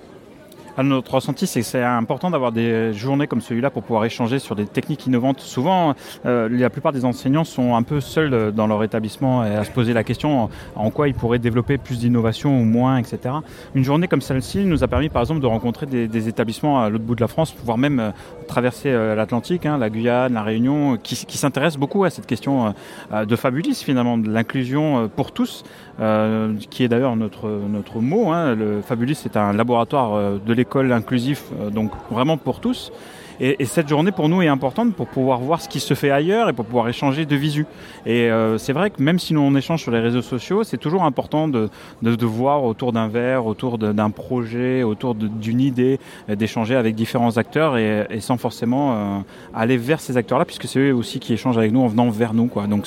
À notre ressenti, c'est que c'est important d'avoir des journées comme celui-là pour pouvoir échanger sur des techniques innovantes. Souvent, euh, la plupart des enseignants sont un peu seuls dans leur établissement et à se poser la question en quoi ils pourraient développer plus d'innovation ou moins, etc. Une journée comme celle-ci nous a permis, par exemple, de rencontrer des, établissements à l'autre bout de la France, voire même euh, traverser euh, l'Atlantique, hein, la Guyane, la Réunion, qui, s'intéressent beaucoup à cette question euh, de Fabulis, finalement, de l'inclusion euh, pour tous, euh, qui est d'ailleurs notre, notre mot. Hein. Le Fabulis, c'est un laboratoire euh, de l'école inclusif, euh, donc vraiment pour tous. Et, et, cette journée pour nous est importante pour pouvoir voir ce qui se fait ailleurs et pour pouvoir échanger de visu. Et euh, c'est vrai que même si on échange sur les réseaux sociaux, c'est toujours important de, de, voir autour d'un verre, autour d'un projet, autour d'une idée, d'échanger avec différents acteurs et, sans forcément euh, aller vers ces acteurs-là, puisque c'est eux aussi qui échangent avec nous en venant vers nous. Donc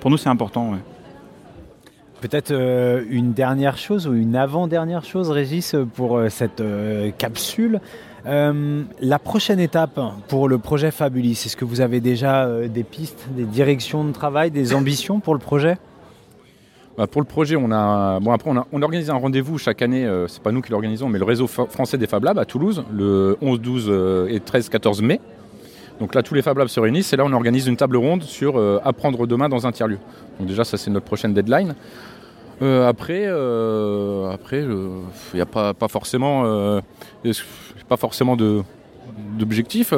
pour nous c'est important. Peut-être euh, une dernière chose ou une avant-dernière chose, Régis, pour euh, cette euh, capsule. La prochaine étape pour le projet Fabulis, est-ce que vous avez déjà des pistes, des directions de travail, des ambitions pour le projet? Bah pour le projet, on a bon après on, organise un rendez-vous chaque année. C'est pas nous qui l'organisons, mais le réseau français des Fab Labs à Toulouse, le 11, 12 euh, et 13, 14 mai. Donc là, tous les Fab Labs se réunissent et là, on organise une table ronde sur euh, apprendre demain dans un tiers-lieu. Donc déjà, ça c'est notre prochaine deadline. Euh, après, euh, après, il n'y a pas, pas forcément, pas forcément de.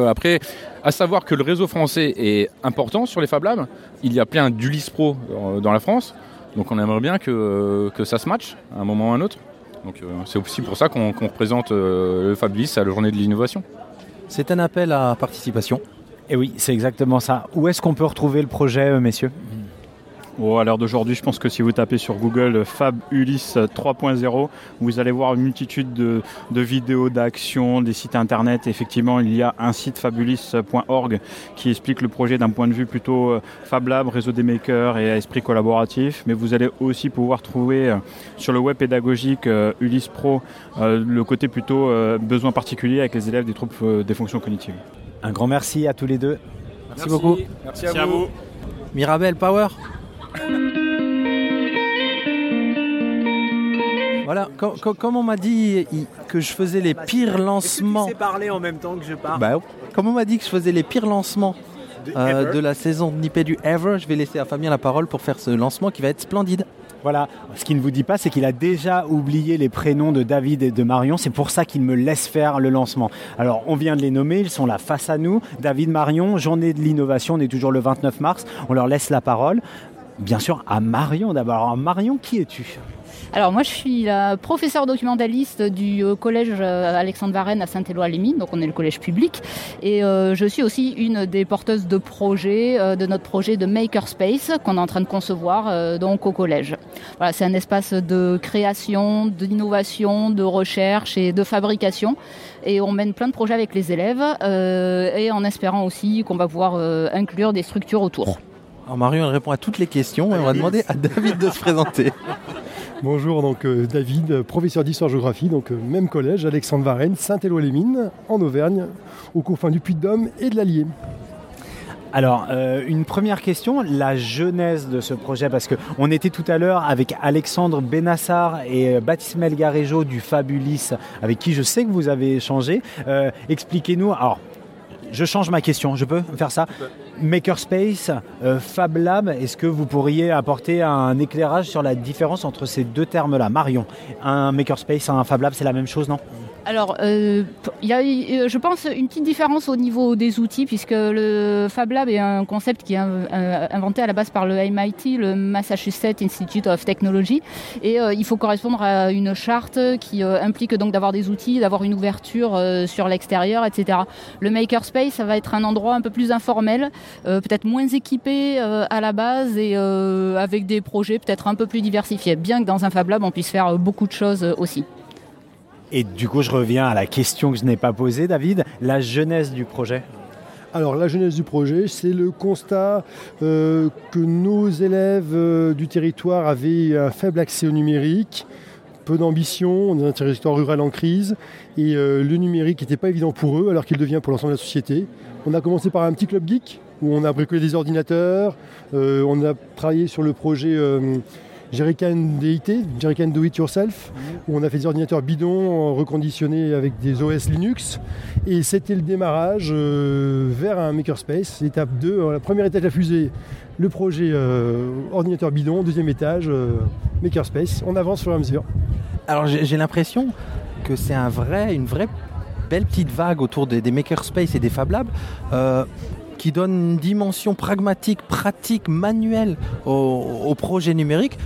Après, à savoir que le réseau français est important sur les Fab Labs. Il y a plein d'Ulysse Pro dans, la France. Donc on aimerait bien que, que ça se matche à un moment ou à un autre. Donc c'est aussi pour ça qu'on qu présente euh, le Fabulis à la journée de l'innovation. C'est un appel à participation. Et oui, c'est exactement ça. Où est-ce qu'on peut retrouver le projet, euh, messieurs? Oh, à l'heure d'aujourd'hui, je pense que si vous tapez sur Google Fab Ulysse 3.0, vous allez voir une multitude de, de vidéos d'actions, des sites internet. Effectivement, il y a un site fabulis.org qui explique le projet d'un point de vue plutôt Fab Lab, réseau des makers et esprit collaboratif. Mais vous allez aussi pouvoir trouver sur le web pédagogique Ulysse Pro le côté plutôt besoin particulier avec les élèves des troubles des fonctions cognitives. Un grand merci à tous les deux. Merci, merci beaucoup. Merci, merci à, vous. à vous. Mirabel Power. Voilà, com com comme on m'a dit que je faisais les pires lancements. Tu sais parler en même temps que je parle. Bah, comme on m'a dit que je faisais les pires lancements de, euh, de la saison de Nipédu Ever, je vais laisser à Fabien la parole pour faire ce lancement qui va être splendide. Voilà, ce qu'il ne vous dit pas, c'est qu'il a déjà oublié les prénoms de David et de Marion. C'est pour ça qu'il me laisse faire le lancement. Alors, on vient de les nommer, ils sont là face à nous. David, Marion, journée de l'innovation, on est toujours le 29 mars. On leur laisse la parole. Bien sûr, à Marion d'abord. Alors, Marion, qui es-tu? Alors moi je suis la professeure documentaliste du collège Alexandre Varenne à Saint-Éloi-les-Mines, donc on est le collège public, et euh, je suis aussi une des porteuses de projets, euh, de notre projet de Makerspace qu'on est en train de concevoir euh, donc au collège. Voilà, c'est un espace de création, d'innovation, de recherche et de fabrication, et on mène plein de projets avec les élèves, et en espérant aussi qu'on va pouvoir inclure des structures autour. Alors Marion elle répond à toutes les questions, et on va demander à David de se présenter. [LAUGHS] Bonjour, donc euh, David, professeur d'histoire-géographie, donc euh, même collège, Alexandre Varenne, Saint-Éloi-les-Mines, en Auvergne, aux confins du Puy-de-Dôme et de l'Allier. Alors, euh, une première question, la genèse de ce projet, parce qu'on était tout à l'heure avec Alexandre Benassar et Baptiste Melgarejo du Fabulis, avec qui je sais que vous avez échangé. Euh, Expliquez-nous, alors, je change ma question, je peux faire ça? Makerspace, euh, Fab Lab, est-ce que vous pourriez apporter un éclairage sur la différence entre ces deux termes-là? Marion, un Makerspace, un Fab Lab, c'est la même chose, non? Alors, euh, y a, je pense, une petite différence au niveau des outils, puisque le Fab Lab est un concept qui est inventé à la base par le MIT, le Massachusetts Institute of Technology, et euh, il faut correspondre à une charte qui euh, implique donc d'avoir des outils, d'avoir une ouverture euh, sur l'extérieur, etc. Le Makerspace, ça va être un endroit un peu plus informel, euh, peut-être moins équipé euh, à la base et euh, avec des projets peut-être un peu plus diversifiés, bien que dans un Fab Lab, on puisse faire beaucoup de choses aussi. Et du coup, je reviens à la question que je n'ai pas posée, David, la jeunesse du projet. Alors la jeunesse du projet, c'est le constat euh, que nos élèves euh, du territoire avaient un faible accès au numérique, peu d'ambition, on est un territoire rural en crise, et euh, le numérique n'était pas évident pour eux, alors qu'il devient pour l'ensemble de la société. On a commencé par un petit club geek, où on a bricolé des ordinateurs, on a travaillé sur le projet Jerrycan DIT, Jerrycan Do It Yourself, où on a fait des ordinateurs bidons reconditionnés avec des OS Linux. Et c'était le démarrage euh, vers un makerspace. Étape 2, la première étape de la fusée, le projet euh, ordinateur bidon, deuxième étage, euh, makerspace. On avance et à mesure. Alors j'ai j'ai l'impression que c'est un vrai, une vraie belle petite vague autour des, des makerspace et des Fab Labs euh, qui donne une dimension pragmatique, pratique, manuelle au, projet numérique.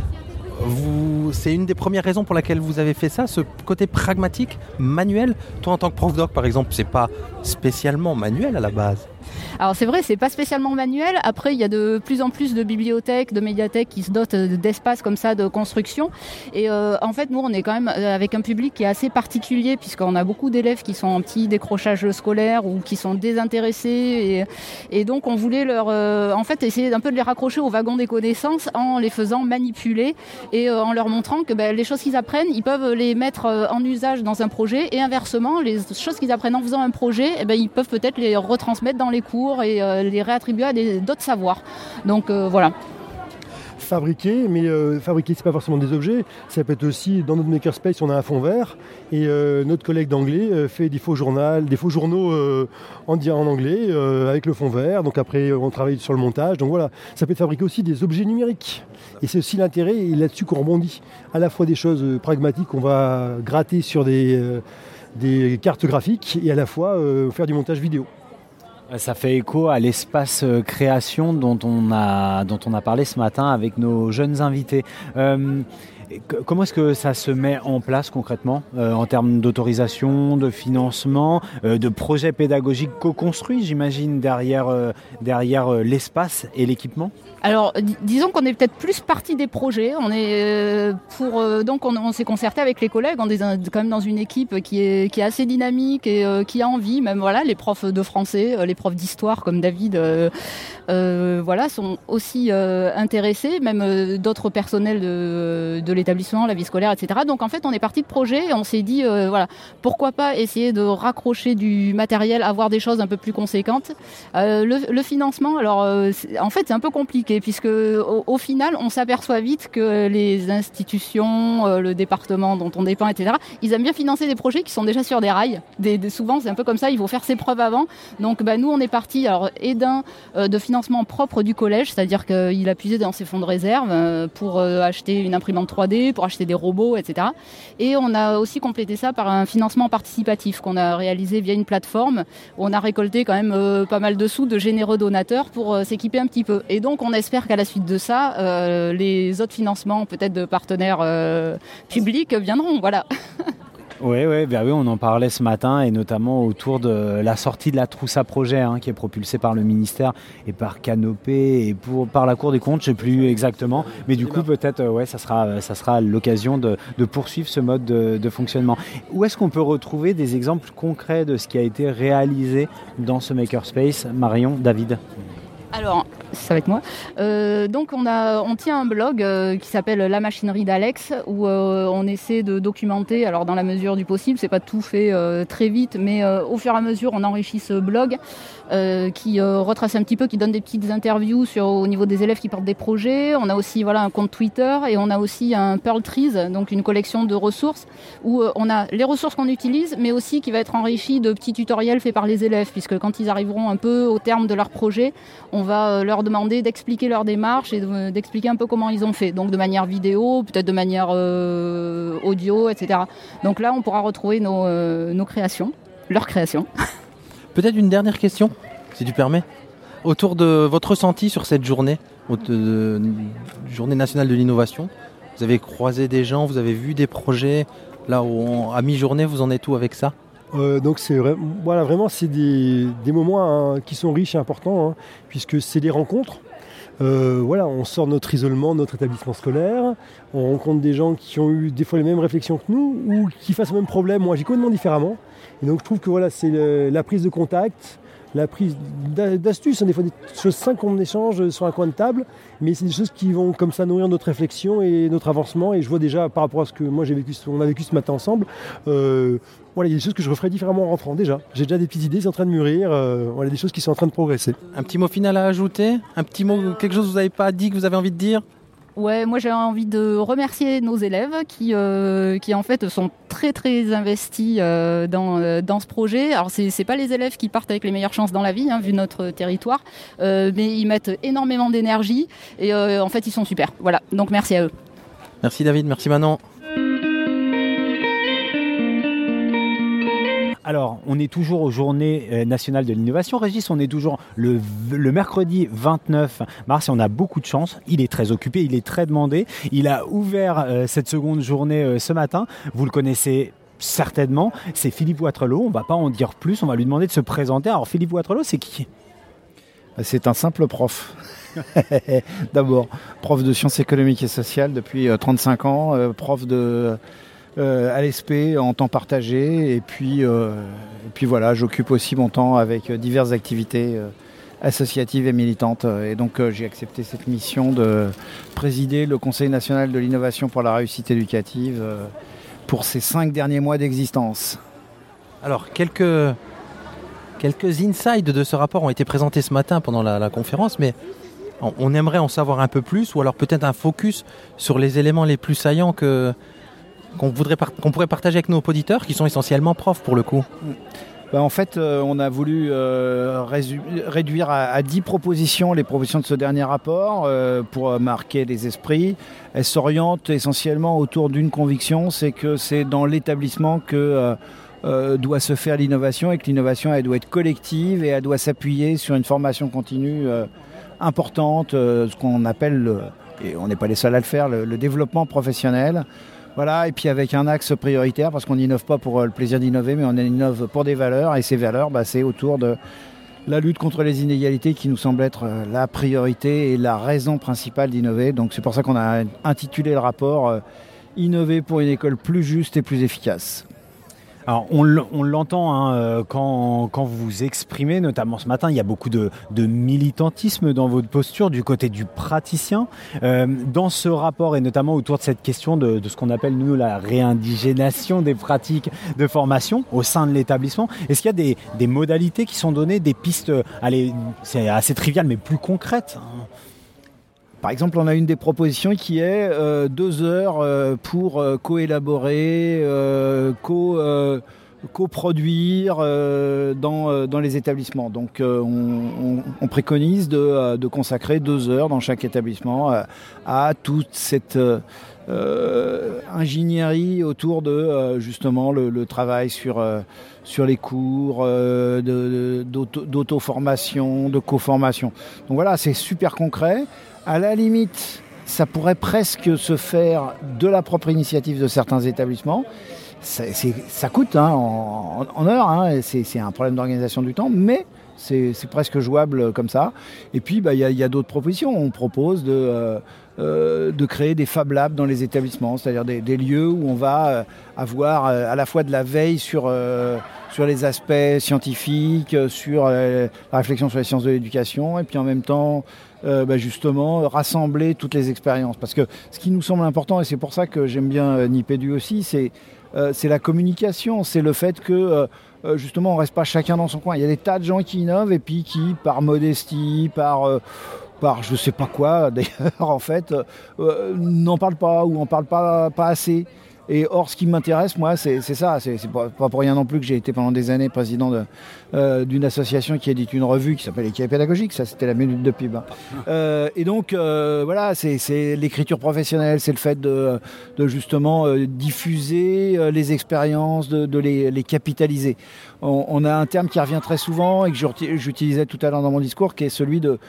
C'est une des premières raisons pour laquelle vous avez fait ça, ce côté pragmatique, manuel. Toi, en tant que prof doc, par exemple, c'est pas spécialement manuel à la base. Alors c'est vrai, c'est pas spécialement manuel. Après, il y a de plus en plus de bibliothèques, de médiathèques qui se dotent d'espaces comme ça de construction. Et euh, en fait, nous, on est quand même euh, avec un public qui est assez particulier puisqu'on a beaucoup d'élèves qui sont en petit décrochage scolaire ou qui sont désintéressés. Et, donc, on voulait leur, euh, en fait, essayer d'un peu de les raccrocher au wagon des connaissances en les faisant manipuler et en leur montrant que ben, les choses qu'ils apprennent, ils peuvent les mettre en usage dans un projet et inversement, les choses qu'ils apprennent en faisant un projet, eh ben, ils peuvent peut-être les retransmettre dans les cours et euh, les réattribuer à d'autres savoirs. Donc euh, voilà. fabriquer, mais euh, fabriquer c'est pas forcément des objets, ça peut être aussi dans notre makerspace on a un fond vert et euh, notre collègue d'anglais fait des faux journaux, des faux journaux en, en anglais avec le fond vert, donc après on travaille sur le montage, donc voilà, ça peut être fabriquer aussi des objets numériques et c'est aussi l'intérêt et là-dessus qu'on rebondit, à la fois des choses pragmatiques qu'on va gratter sur des, cartes graphiques et à la fois faire du montage vidéo. Ça fait écho à l'espace euh, création dont on, a, dont on a parlé ce matin avec nos jeunes invités. Euh, comment est-ce que ça se met en place concrètement euh, en termes d'autorisation, de financement, euh, de projets pédagogiques co-construits, j'imagine, derrière, euh, derrière l'espace et l'équipement? Alors, di- disons qu'on est peut-être plus partie des projets. On est pour donc on, s'est concerté avec les collègues. On est quand même dans une équipe qui est qui est assez dynamique et qui a envie. Même voilà, les profs de français, les profs d'histoire comme David, voilà, sont aussi intéressés. Même d'autres personnels de, de l'établissement, la vie scolaire, etc. Donc en fait, on est parti de projets. Et on s'est dit euh, voilà, pourquoi pas essayer de raccrocher du matériel, avoir des choses un peu plus conséquentes. Euh, le, financement, alors euh, en fait c'est un peu compliqué puisque au, final on s'aperçoit vite que les institutions, le département dont on dépend, etc. Ils aiment bien financer des projets qui sont déjà sur des rails. Souvent c'est un peu comme ça, il faut faire ses preuves avant. Donc bah, nous on est parti alors et de financement propre du collège, c'est-à-dire qu'il a puisé dans ses fonds de réserve pour acheter une imprimante 3D, pour acheter des robots, etc. Et on a aussi complété ça par un financement participatif qu'on a réalisé via une plateforme où on a récolté quand même euh, pas mal de sous de généreux donateurs pour euh, s'équiper un petit peu. Et donc on espère qu'à la suite de ça, euh, les autres financements peut-être de partenaires publics viendront. Voilà. [LAUGHS] Oui, oui, ben oui, on en parlait ce matin et notamment autour de la sortie de la trousse à projet hein, qui est propulsée par le ministère et par Canopé et pour, par la Cour des comptes, je ne sais plus exactement, mais du coup peut-être euh, ouais, ça sera, ça sera l'occasion de, de poursuivre ce mode de, de fonctionnement. Où est-ce qu'on peut retrouver des exemples concrets de ce qui a été réalisé dans ce makerspace? Marion, David? Alors, ça va être moi. Euh, donc, on, a, on tient un blog euh, qui s'appelle La machinerie d'Alex, où euh, on essaie de documenter, alors dans la mesure du possible, c'est pas tout fait très vite, mais au fur et à mesure, on enrichit ce blog qui retrace un petit peu, qui donne des petites interviews sur, au niveau des élèves qui portent des projets. On a aussi voilà, un compte Twitter et on a aussi un Pearl Trees, donc une collection de ressources où on a les ressources qu'on utilise, mais aussi qui va être enrichi de petits tutoriels faits par les élèves, puisque quand ils arriveront un peu au terme de leur projet, on va euh, demander d'expliquer leur démarche et de- d'expliquer un peu comment ils ont fait, donc de manière vidéo, peut-être de manière euh, audio, etc. Donc là, on pourra retrouver nos, euh, nos créations, leurs créations. [LAUGHS] Peut-être une dernière question, si tu permets, autour de votre ressenti sur cette journée, de- journée nationale de l'innovation. Vous avez croisé des gens, vous avez vu des projets. Là, où à mi-journée, vous en êtes où avec ça? Euh, donc c'est voilà, vraiment c'est des, moments hein, qui sont riches et importants, hein, puisque c'est des rencontres. Euh, voilà, on sort de notre isolement, de notre établissement scolaire, on rencontre des gens qui ont eu des fois les mêmes réflexions que nous ou qui fassent le même problème, moi j'ai complètement différemment. Et donc je trouve que voilà, c'est la prise de contact, la prise d'a- d'astuces, hein, des fois des choses simples qu'on échange sur un coin de table, mais c'est des choses qui vont comme ça nourrir notre réflexion et notre avancement. Et je vois déjà par rapport à ce que moi j'ai vécu, on a vécu ce matin ensemble, euh, voilà, il y a des choses que je referais différemment en rentrant déjà. J'ai déjà des petites idées, c'est en train de mûrir, euh, voilà, des choses qui sont en train de progresser. Un petit mot final à ajouter? Un petit mot, quelque chose que vous n'avez pas dit, que vous avez envie de dire? Ouais, moi j'ai envie de remercier nos élèves qui, euh, qui en fait sont très très investis euh, dans, euh, dans ce projet. Alors c'est c'est pas les élèves qui partent avec les meilleures chances dans la vie, hein, vu notre territoire, euh, mais ils mettent énormément d'énergie et euh, en fait ils sont super. Voilà, donc merci à eux. Merci David, merci Manon. Alors, on est toujours aux Journées euh, nationales de l'innovation. Régis, on est toujours le, mercredi 29 mars et on a beaucoup de chance. Il est très occupé, il est très demandé. Il a ouvert euh, cette seconde journée euh, ce matin. Vous le connaissez certainement. C'est Philippe Watrelot. On va pas en dire plus. On va lui demander de se présenter. Alors, Philippe Watrelot, c'est qui? C'est un simple prof. [LAUGHS] D'abord, prof de sciences économiques et sociales depuis euh, 35 ans, prof de euh, à l'ESP en temps partagé, et puis, euh, et puis voilà, j'occupe aussi mon temps avec euh, diverses activités associatives et militantes. Et donc j'ai accepté cette mission de présider le Conseil national de l'innovation pour la réussite éducative pour ces cinq derniers mois d'existence. Alors, quelques, quelques insides de ce rapport ont été présentés ce matin pendant la, conférence, mais on aimerait en savoir un peu plus, ou alors peut-être un focus sur les éléments les plus saillants que qu'on pourrait partager avec nos auditeurs, qui sont essentiellement profs pour le coup. Ben, en fait, euh, on a voulu euh, réduire à, à 10 propositions les propositions de ce dernier rapport euh, pour marquer les esprits. Elles s'orientent essentiellement autour d'une conviction, c'est que c'est dans l'établissement que doit se faire l'innovation et que l'innovation elle doit être collective et elle doit s'appuyer sur une formation continue importante, ce qu'on appelle, le- et on n'est pas les seuls à le faire, le développement professionnel. Voilà, et puis avec un axe prioritaire, parce qu'on n'innove pas pour euh, le plaisir d'innover, mais on innove pour des valeurs, et ces valeurs, bah, c'est autour de la lutte contre les inégalités qui nous semble être euh, la priorité et la raison principale d'innover. Donc c'est pour ça qu'on a intitulé le rapport euh, Innover pour une école plus juste et plus efficace. Alors, on l'entend hein, euh, quand, vous vous exprimez, notamment ce matin, il y a beaucoup de, militantisme dans votre posture du côté du praticien. Euh, dans ce rapport, et notamment autour de cette question de, ce qu'on appelle, nous, la réindigénation des pratiques de formation au sein de l'établissement, est-ce qu'il y a des, des modalités qui sont données, des pistes, euh, allez, c'est assez trivial, mais plus concrètes hein? Par exemple, on a une des propositions qui est euh, deux heures euh, pour euh, co-élaborer, co, coproduire dans, les établissements. Donc, on, on- on préconise de, consacrer deux heures dans chaque établissement à toute cette ingénierie autour de euh, justement le, travail sur, euh, sur les cours, euh, d'auto-formation, de co-formation. Donc voilà, c'est super concret. À la limite, ça pourrait presque se faire de la propre initiative de certains établissements. C'est- ça coûte hein, en, heure, hein, c'est un problème d'organisation du temps, mais c'est presque jouable comme ça. Et puis, bah, il y a, d'autres propositions. On propose de, euh, euh, de créer des Fab Labs dans les établissements, c'est-à-dire des, des lieux où on va euh, avoir euh, à la fois de la veille sur, euh, sur les aspects scientifiques, euh, sur la réflexion sur les sciences de l'éducation, et puis en même temps, bah, justement, rassembler toutes les expériences. Parce que ce qui nous semble important, et c'est pour ça que j'aime bien Nipédu aussi, c'est c'est la communication, c'est le fait que justement on reste pas chacun dans son coin. Il y a des tas de gens qui innovent et puis qui, par modestie, par par je sais pas quoi [LAUGHS] d'ailleurs en fait, euh, euh, n'en parlent pas ou en parlent pas pas assez. Et or, ce qui m'intéresse, moi, c'est ça. C'est pas, pas pour rien non plus que j'ai été pendant des années président de, euh, d'une association qui édite une revue qui s'appelle Équipe pédagogique. Ça, c'était la minute de pub. hein. [LAUGHS] Euh, et donc, euh, voilà, c'est c'est l'écriture professionnelle, c'est le fait de, de justement diffuser les expériences, de, de les, les capitaliser. On, a un terme qui revient très souvent et que j'uti- j'utilisais tout à l'heure dans mon discours, qui est celui de,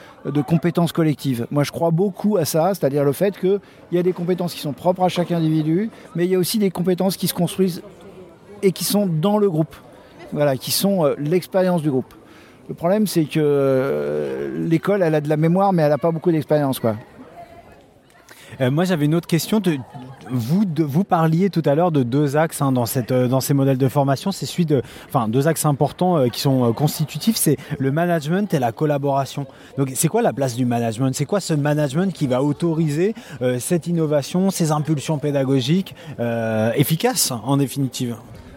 compétences collectives. Moi, je crois beaucoup à ça, c'est-à-dire le fait qu'il y a des compétences qui sont propres à chaque individu, mais il y a aussi des compétences qui se construisent et qui sont dans le groupe, qui sont euh, l'expérience du groupe. Le problème, c'est que euh, l'école, elle a de la mémoire, mais elle n'a pas beaucoup d'expérience. Euh, moi, j'avais une autre question. Vous, parliez tout à l'heure de deux axes hein, euh, dans ces modèles de formation. C'est celui de, enfin, deux axes importants euh, qui sont euh, constitutifs, c'est le management et la collaboration. Donc, c'est quoi la place du management? C'est quoi ce management qui va autoriser cette innovation, ces impulsions pédagogiques efficaces, en définitive?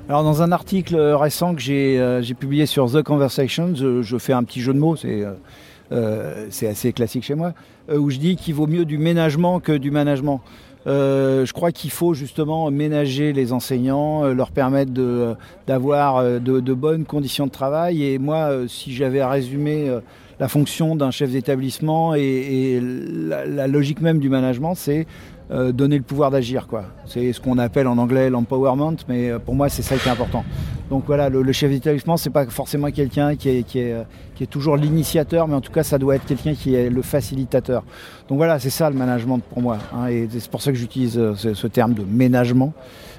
Alors dans un article récent que j'ai publié sur The Conversation, je, je fais un petit jeu de mots, c'est assez classique chez moi, où je dis qu'il vaut mieux du ménagement que du management. Euh, je crois qu'il faut justement ménager les enseignants, euh, leur permettre de- d'avoir euh, de, bonnes conditions de travail. Et moi, euh, si j'avais à résumer euh, la fonction d'un chef d'établissement et, la logique même du management, c'est euh, donner le pouvoir d'agir. C'est ce qu'on appelle en anglais l'empowerment, mais euh, pour moi, c'est ça qui est important. Donc voilà, le, le chef d'établissement, c'est pas forcément quelqu'un qui est, qui, est, euh, qui est toujours l'initiateur, mais en tout cas, ça doit être quelqu'un qui est le facilitateur. Donc voilà, c'est ça le management pour moi. hein, et c'est pour ça que j'utilise ce, terme de ménagement,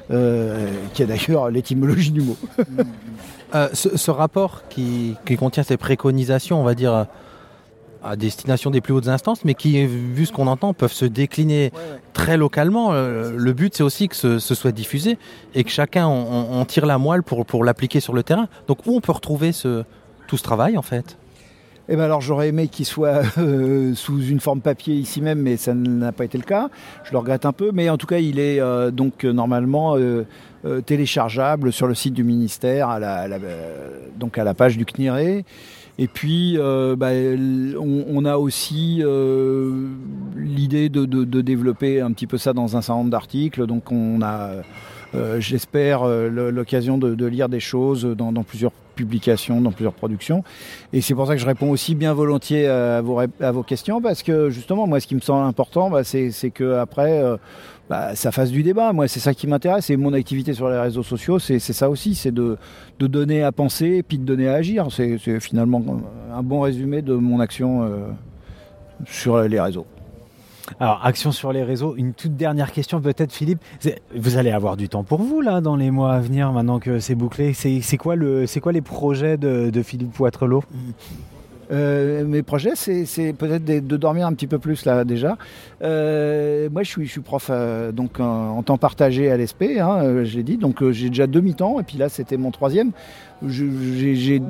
qui est d'ailleurs l'étymologie du mot. [LAUGHS] Ce, ce rapport qui, qui contient ces préconisations, on va dire, à destination des plus hautes instances, mais qui, vu ce qu'on entend, peuvent se décliner très localement. Euh, le but, c'est aussi que ce, ce soit diffusé et que chacun en, tire la moelle pour, pour l'appliquer sur le terrain. Donc, où on peut retrouver ce, tout ce travail, en fait? Eh ben alors j'aurais aimé qu'il soit euh, sous une forme papier ici même, mais ça n'a pas été le cas. Je le regrette un peu, mais en tout cas il est euh, donc normalement euh, téléchargeable sur le site du ministère, à la, à la- donc à la page du CNIRE. Et puis euh, bah, on, on a aussi euh, l'idée de, de- de développer un petit peu ça dans un certain nombre d'articles. Donc on a euh, j'espère euh, l'occasion de, de lire des choses dans, dans plusieurs publications, dans plusieurs productions. Et c'est pour ça que je réponds aussi bien volontiers à vos, à vos questions, parce que justement, moi, ce qui me semble important, bah, c'est c'est que après, euh, bah, ça fasse du débat. Moi, c'est ça qui m'intéresse. Et mon activité sur les réseaux sociaux, c'est ça aussi, c'est de, de donner à penser puis de donner à agir. C'est finalement un bon résumé de mon action euh, sur les réseaux. Alors, action sur les réseaux. Une toute dernière question, peut-être, Philippe. Vous allez avoir du temps pour vous, là, dans les mois à venir, maintenant que c'est bouclé. C'est quoi, le- quoi les projets de, de Philippe Poitrelot Euh, mes projets, c'est peut-être de, de dormir un petit peu plus là déjà. Euh, moi, je suis, je suis prof euh, donc en, temps partagé à l'ESP, hein, l'ai dit. Donc j'ai déjà deux mi-temps et puis là c'était mon troisième. J'ai j'ai-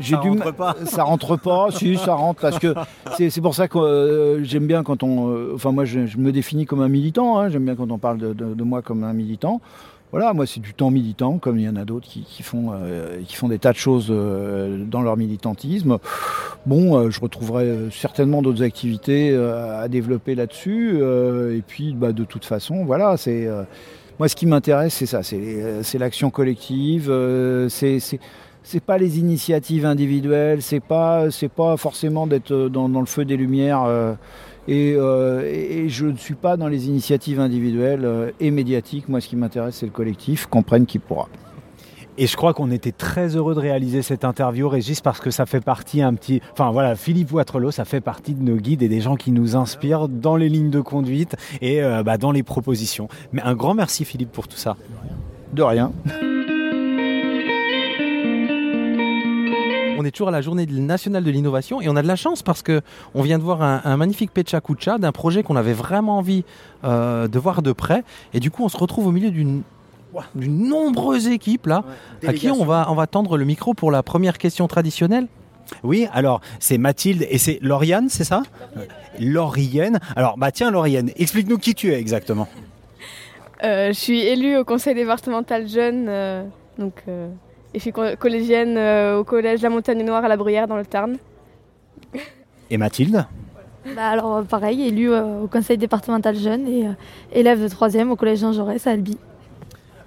j'ai Ça dû rentre pas. [LAUGHS] Ça rentre pas, si ça rentre parce que c'est pour ça que j'aime bien quand on. enfin moi, je, je me définis comme un militant. hein, j'aime bien quand on parle de, de- de moi comme un militant. Voilà, moi c'est du temps militant, comme il y en a d'autres qui, font, euh, qui font des tas de choses euh, dans leur militantisme. Bon, euh, je retrouverai certainement d'autres activités à développer là-dessus. et puis, bah, de toute façon, voilà, c'est moi ce qui m'intéresse, c'est ça, c'est l'action collective, c'est c'est- pas les initiatives individuelles, c'est pas pas forcément d'être dans le feu des lumières. Euh, et, euh, je ne suis pas dans les initiatives individuelles euh, et médiatiques. Moi, ce qui m'intéresse, c'est le collectif. Comprenne qui pourra. Et je crois qu'on était très heureux de réaliser cette interview, Régis, parce que ça fait partie un petit. Enfin voilà, Philippe Ouatrelot, ça fait partie de nos guides et des gens qui nous inspirent dans les lignes de conduite et euh, bah, dans les propositions. Mais un grand merci, Philippe, pour tout ça. De rien. On est toujours à la journée nationale de l'innovation et on a de la chance parce que on vient de voir un, un magnifique Pecha Kucha d'un projet qu'on avait vraiment envie euh, de voir de près. Et du coup, on se retrouve au milieu d'une d'une nombreuse équipe là, à qui on va, on va tendre le micro pour la première question traditionnelle. Oui, alors c'est Mathilde et c'est Lauriane, c'est ça? Lauriane. Alors bah tiens Lauriane, explique-nous qui tu es exactement. Euh, je suis élue au conseil départemental jeune, euh, donc, euh, et je suis co- collégienne euh, au collège La Montagne Noire à la Bruyère dans le Tarn. Et Mathilde Bah alors euh, pareil, élu euh, au conseil départemental jeune et euh, élève de 3 au collège Jean Jaurès à Albi.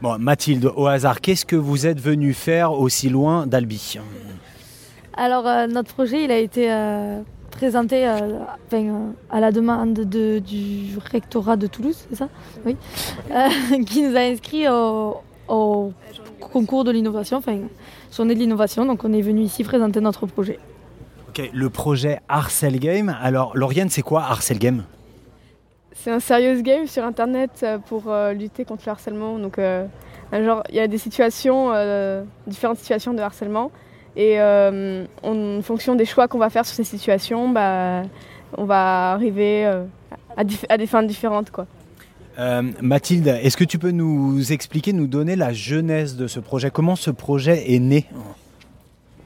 Bon, Mathilde, au hasard, qu'est-ce que vous êtes venu faire aussi loin d'Albi? Alors euh, notre projet il a été euh, présenté euh, enfin, euh, à la demande de- du rectorat de Toulouse, c'est ça? Oui. Euh, [LAUGHS] qui nous a inscrits au, au concours de l'innovation, enfin journée de l'innovation. Donc on est venu ici présenter notre projet. Ok, le projet Arcel Game. Alors Lauriane, c'est quoi Arcel Game? C'est un serious game sur internet euh, pour euh, lutter contre le harcèlement. Donc, euh, genre, il y a des situations, euh, différentes situations de harcèlement. Et euh, en fonction des choix qu'on va faire sur ces situations, bah, on va arriver euh, à, à des fins différentes. Quoi. Euh, Mathilde, est-ce que tu peux nous expliquer, nous donner la genèse de ce projet? Comment ce projet est né?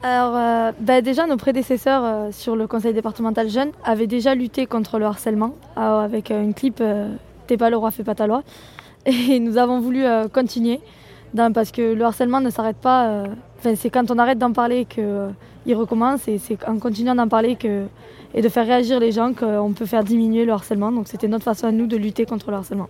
Alors, euh, bah, déjà, nos prédécesseurs euh, sur le conseil départemental jeune avaient déjà lutté contre le harcèlement avec une clip T'es pas le roi, fais pas ta loi. [LAUGHS] Et nous avons voulu continuer. parce que le harcèlement ne s'arrête pas. c'est quand on arrête d'en parler qu'il recommence et c'est en continuant d'en parler et de faire réagir les gens qu'on peut faire diminuer le harcèlement. Donc c'était notre façon à nous de lutter contre le harcèlement.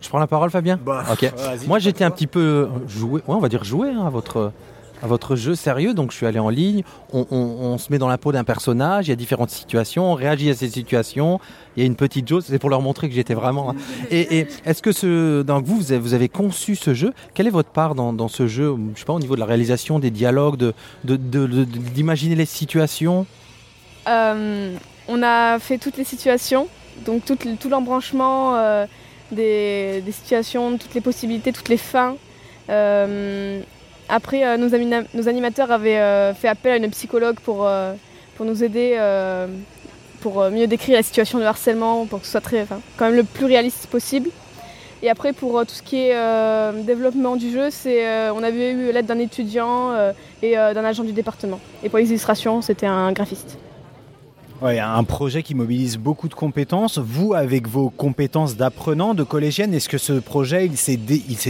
Je prends la parole, Fabien Ok. vas-y, Moi, j'étais un petit peu joué, ouais, on va dire joué hein, à votre à votre jeu sérieux. Donc, je suis allé en ligne. On, on- on se met dans la peau d'un personnage. Il y a différentes situations. On réagit à ces situations. Il y a une petite chose. C'est pour leur montrer que j'étais vraiment. Et, et est-ce que ce, donc vous, vous avez, vous avez conçu ce jeu? Quelle est votre part dans, dans ce jeu? Je sais pas au niveau de la réalisation, des dialogues, de de- de- de- d'imaginer les situations? Euh, on a fait toutes les situations, donc tout, tout l'embranchement euh, des, situations, toutes les possibilités, toutes les fins. Euh, après, euh, nos, animateurs avaient euh, fait appel à une psychologue pour, nous aider, pour mieux décrire la situation de harcèlement, pour que ce soit quand même le plus réaliste possible. Et après, pour tout ce qui est développement du jeu, on avait eu l'aide d'un étudiant et d'un agent du département. Et pour les illustrations, c'était un graphiste. Ouais, un projet qui mobilise beaucoup de compétences. Vous, avec vos compétences d'apprenant, de collégienne, est-ce que ce projet, il s'est,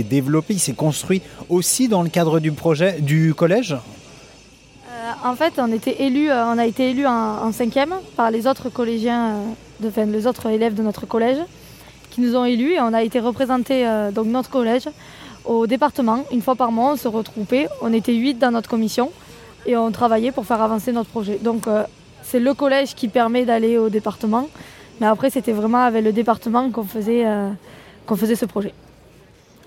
développé, il s'est construit aussi dans le cadre du projet du collège? Euh, en fait, on, euh, a été élus en, cinquième par les autres collégiens, euh, de, les autres élèves de notre collège qui nous ont élus et on a été représenté donc notre collège au département. Une fois par mois, on se retrouvait. On était huit dans notre commission et on travaillait pour faire avancer notre projet. C'est le collège qui permet d'aller au département. Mais après, c'était vraiment avec le département qu'on faisait, euh, qu'on faisait ce projet.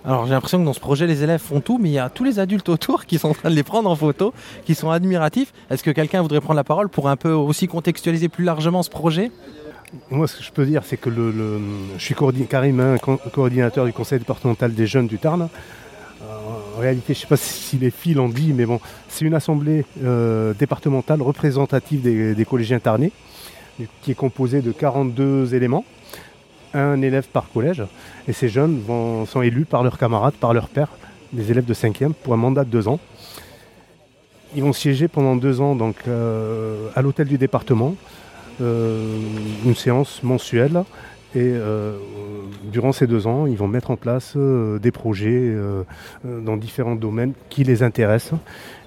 Alors j'ai l'impression que dans ce projet, les élèves font tout, mais il y a tous les adultes autour [LAUGHS] qui sont en train de les prendre en photo, qui sont admiratifs. Est-ce que quelqu'un voudrait prendre la parole pour un peu aussi contextualiser plus largement ce projet? Moi, ce que je peux dire, c'est que le, le- je suis coordi- Karim, hein, co- coordinateur du conseil départemental des jeunes du Tarn. En réalité, je ne sais pas si les filles l'ont dit, mais bon, c'est une assemblée euh, départementale représentative des, des collégiens tarnais, qui est composée de 42 éléments, un élève par collège. Et ces jeunes vont- sont élus par leurs camarades, par leurs pairs, des élèves de 5e, pour un mandat de deux ans. Ils vont siéger pendant deux ans donc, euh, à l'hôtel du département, euh, une séance mensuelle. Et euh, durant ces deux ans, ils vont mettre en place euh, des projets euh, euh, dans différents domaines qui les intéressent.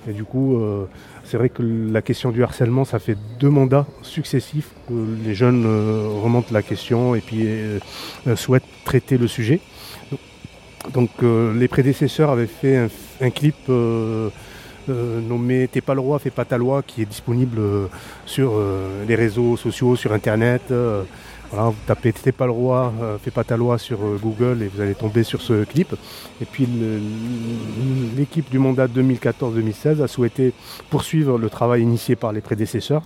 Et du coup, euh, c'est vrai que la question du harcèlement, ça fait deux mandats successifs que les jeunes euh, remontent la question et puis euh, euh, souhaitent traiter le sujet. Donc euh, les prédécesseurs avaient fait un, clip euh, euh, nommé T'es pas le roi, fais pas ta loi, qui est disponible euh, sur euh, les réseaux sociaux, sur Internet. Vous tapez T'es pas le roi, euh, fais pas ta loi sur euh, Google et vous allez tomber sur ce clip. Et puis l'équipe du mandat 2014-2016 a souhaité poursuivre le travail initié par les prédécesseurs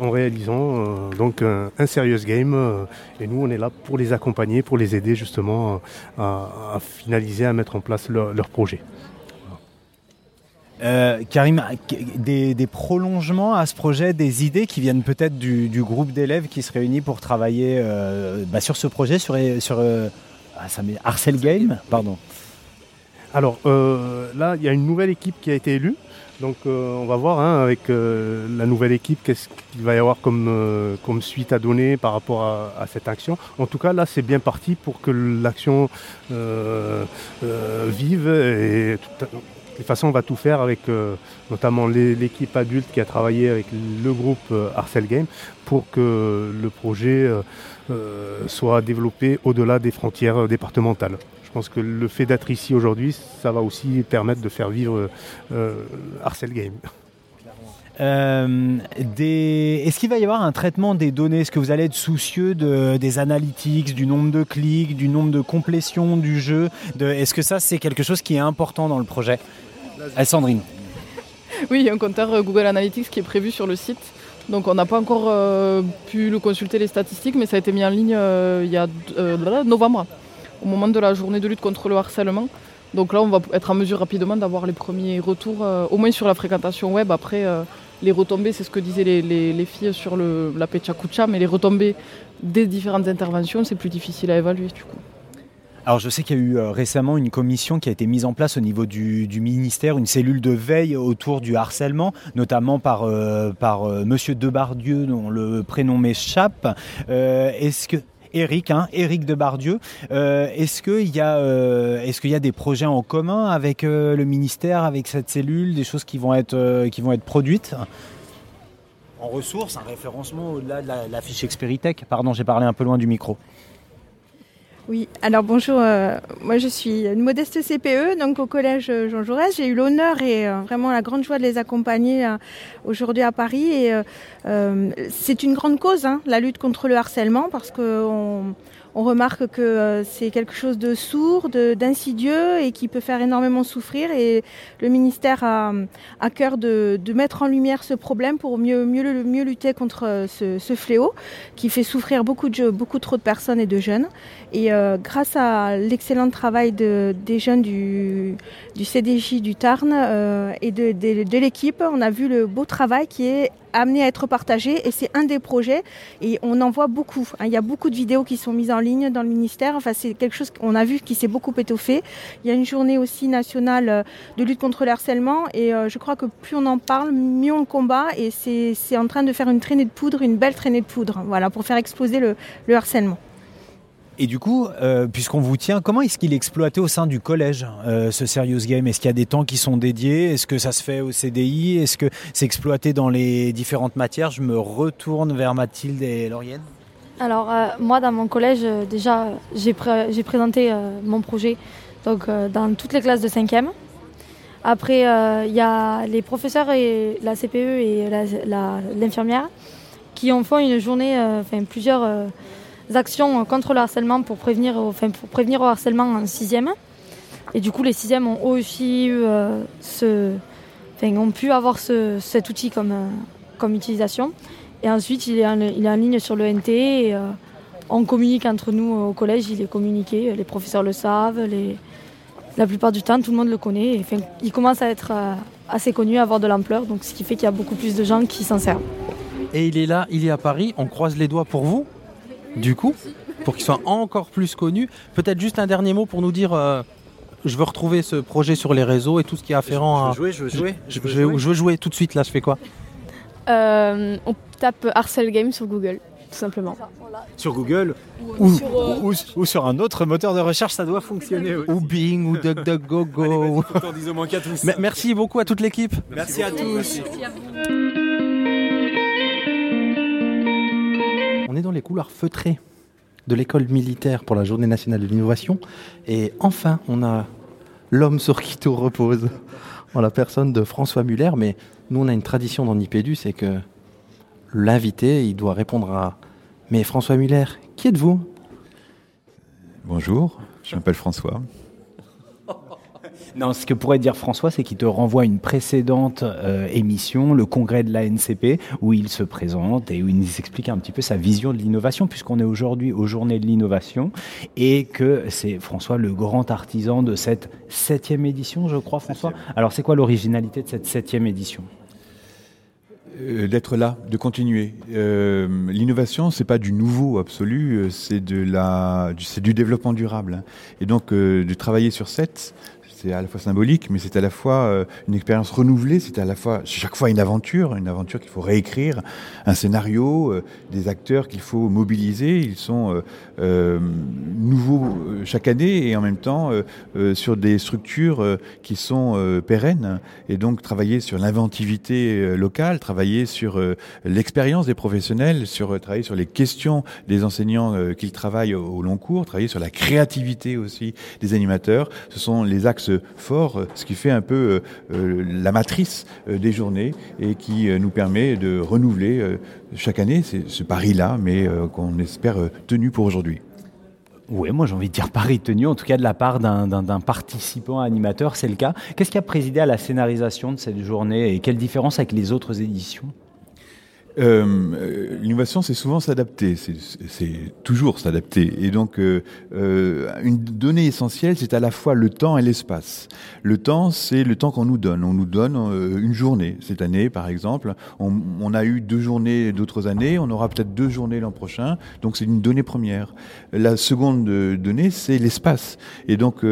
en réalisant euh, donc un, un serious game. et nous, on est là pour les accompagner, pour les aider justement à, finaliser, à mettre en place leur projet. Euh, Karim, des, des prolongements à ce projet, des idées qui viennent peut-être du, du groupe d'élèves qui se réunit pour travailler euh, bah, sur ce projet, sur, sur euh, ah, ça Arcel Game, pardon. Alors là, il y a une nouvelle équipe qui a été élue. Donc on va voir hein, avec la nouvelle équipe qu'est-ce qu'il va y avoir comme, comme suite à donner par rapport à, à cette action. En tout cas, là, c'est bien parti pour que l'action vive et tout- de toute façon, on va tout faire avec euh, notamment l'équipe adulte qui a travaillé avec le groupe euh, Arcel Game pour que le projet euh, euh, soit développé au-delà des frontières euh, départementales. Je pense que le fait d'être ici aujourd'hui, ça va aussi permettre de faire vivre euh, Arcel Game. Euh. Est-ce qu'il va y avoir un traitement des données? Est-ce que vous allez être soucieux de, des analytics, du nombre de clics, du nombre de complétions du jeu? Est-ce que ça, c'est quelque chose qui est important dans le projet? Alessandrine Oui, il y a un compteur euh, Google Analytics qui est prévu sur le site. Donc on n'a pas encore euh, pu le consulter les statistiques, mais ça a été mis en ligne il y a novembre, au moment de la journée de lutte contre le harcèlement. Donc là, on va être en mesure rapidement d'avoir les premiers retours, au moins sur la fréquentation web. Après, les retombées, c'est ce que disaient les, les- les filles sur le, la Pechakucha, mais les retombées des différentes interventions, c'est plus difficile à évaluer du coup. Alors je sais qu'il y a eu euh, récemment une commission qui a été mise en place au niveau du, ministère, une cellule de veille autour du harcèlement, notamment par, euh, euh, Monsieur Debardieu, dont le prénom m'échappe. Euh, est-ce que Eric, hein, Eric de Bardieu. Euh, est-ce qu'il y, a, euh, est-ce qu'il y a des projets en commun avec euh, le ministère, avec cette cellule, des choses qui vont être, qui vont être produites? En ressources, un référencement au-delà de la, la fiche Experitech. Pardon, j'ai parlé un peu loin du micro. Oui, alors bonjour, euh, moi je suis une modeste CPE, donc au collège euh, Jean Jaurès. J'ai eu l'honneur et euh, vraiment la grande joie de les accompagner aujourd'hui à Paris. Et c'est une grande cause, hein, la lutte contre le harcèlement, parce qu'on on remarque que euh, c'est quelque chose de sourd, d'insidieux et qui peut faire énormément souffrir. Et le ministère a à cœur de, mettre en lumière ce problème pour mieux, lutter contre euh, ce, fléau qui fait souffrir beaucoup, trop de personnes et de jeunes. Et euh, grâce à l'excellent travail de, des jeunes du, CDJ du Tarn et de l'équipe, on a vu le beau travail qui est amené à être partagé et c'est un des projets et on en voit beaucoup. hein. Il y a beaucoup de vidéos qui sont mises en ligne dans le ministère. Enfin, c'est quelque chose qu'on a vu qui s'est beaucoup étoffé. Il y a une journée aussi nationale euh, de lutte contre le harcèlement et euh, je crois que plus on en parle, mieux on le combat et c'est en train de faire une traînée de poudre, une belle traînée de poudre, voilà, pour faire exploser le harcèlement. Et du coup, euh, puisqu'on vous tient, comment est-ce qu'il est exploité au sein du collège, euh, ce Serious Game? Est-ce qu'il y a des temps qui sont dédiés? Est-ce que ça se fait au CDI Est-ce que c'est exploité dans les différentes matières? Je me retourne vers Mathilde et Laurienne. Alors, euh, moi, dans mon collège, déjà, j'ai pré- j'ai présenté mon projet donc, dans toutes les classes de 5e. Après, il y a les professeurs et la CPE et l'infirmière qui ont fait une journée, enfin plusieurs actions contre le harcèlement pour prévenir, enfin, pour prévenir au harcèlement en 6e. Et du coup, les 6e ont aussi eu, euh, ce, ont pu avoir ce- cet outil comme, euh, comme utilisation. Et ensuite, il est en, il est en ligne sur le NT et euh, on communique entre nous au collège, il est communiqué, les professeurs le savent, les... la plupart du temps, tout le monde le connaît. Il commence à être assez connu, à avoir de l'ampleur, donc ce qui fait qu'il y a beaucoup plus de gens qui s'en servent. Et il est là, il est à Paris. On croise les doigts pour vous, du coup, pour qu'il soit encore plus connu. Peut-être juste un dernier mot pour nous dire. euh, je veux retrouver ce projet sur les réseaux et tout ce qui est afférent à. je veux jouer, je veux jouer, Je, je veux je veux- jouer. je veux jouer tout de suite. Là, je fais quoi? Euh, on tape Harcel Game sur Google, tout simplement. Sur Google Ou ou, sur, euh, ou- ou sur un autre moteur de recherche, ça doit fonctionner. Ou Bing, ou DuckDuckGo. Me- Merci beaucoup à toute l'équipe. Merci à tous. On est dans les couloirs feutrés de l'école militaire pour la journée nationale de l'innovation. Et enfin, on a l'homme sur qui tout repose, en la personne de François Muller. Mais nous, on a une tradition dans Nipédu, c'est que l'invité, il doit répondre à Mais François Muller, qui êtes-vous? Bonjour, je m'appelle François. Non, ce que pourrait dire François, c'est qu'il te renvoie à une précédente euh, émission, le congrès de l'ANCP, où il se présente et où il nous explique un petit peu sa vision de l'innovation, puisqu'on est aujourd'hui aux Journées de l'innovation, et que c'est François le grand artisan de cette septième édition, je crois, François. Alors, c'est quoi l'originalité de cette septième édition? Euh, D'être là, de continuer. Euh, L'innovation, c'est pas du nouveau absolu, euh, c'est de la, du- c'est du développement durable. hein. Et donc, euh, de travailler sur sept, c'est à la fois symbolique, mais c'est à la fois euh, une expérience renouvelée, c'est à la fois chaque fois une aventure, une aventure qu'il faut réécrire, un scénario, euh, des acteurs qu'il faut mobiliser. Ils sont euh, nouveaux euh, chaque année et en même temps euh, euh, sur des structures euh, qui sont euh, pérennes. Et donc travailler sur l'inventivité euh, locale, travailler sur euh, l'expérience des professionnels, sur euh, travailler sur les questions des enseignants euh, qu'ils travaillent au, long cours, travailler sur la créativité aussi des animateurs. Ce sont les axes forts, euh, ce qui fait un peu euh, euh, la matrice euh, des journées et qui euh, nous permet de renouveler euh, chaque année c'est ce pari-là, mais euh, qu'on espère euh, tenu pour aujourd'hui. Oui, moi j'ai envie de dire pari tenu, en tout cas de la part d'un- participant animateur, c'est le cas. Qu'est-ce qui a présidé à la scénarisation de cette journée et quelle différence avec les autres éditions? Euh, L'innovation, c'est souvent s'adapter, c'est- toujours s'adapter. Et donc, euh, euh, une donnée essentielle, c'est à la fois le temps et l'espace. Le temps, c'est le temps qu'on nous donne. On nous donne une journée. Cette année, par exemple, on, on a eu deux journées d'autres années, on aura peut-être deux journées l'an prochain. Donc, c'est une donnée première. La seconde donnée, c'est l'espace. Et donc,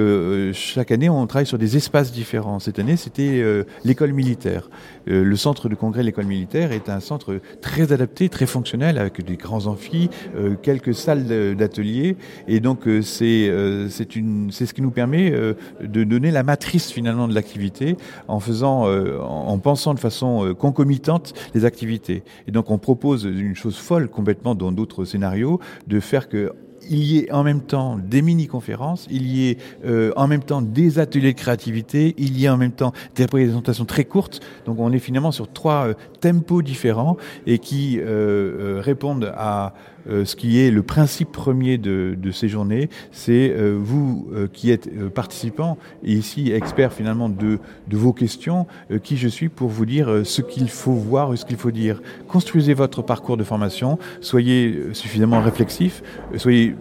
chaque année, on travaille sur des espaces différents. Cette année, c'était l'école militaire. Le centre de congrès de l'école militaire est un centre très adapté, très fonctionnel, avec des grands amphis, euh, quelques salles d'atelier. Et donc, euh, c'est euh, c'est ce qui nous permet de donner la matrice finalement de l'activité en en en pensant de façon concomitante les activités. Et donc, on propose une chose folle complètement dans d'autres scénarios, de faire que il y ait en même temps des mini-conférences, il y ait euh, en même temps des ateliers de créativité, il y ait en même temps des présentations très courtes. Donc on est finalement sur trois euh, tempos différents et qui euh, répondent à euh, ce qui est le principe premier de, ces journées. C'est euh, vous euh, qui êtes participants et ici experts finalement de, de vos questions, qui je suis pour vous dire ce qu'il faut voir et ce qu'il faut dire. Construisez votre parcours de formation, soyez suffisamment réflexif, soyez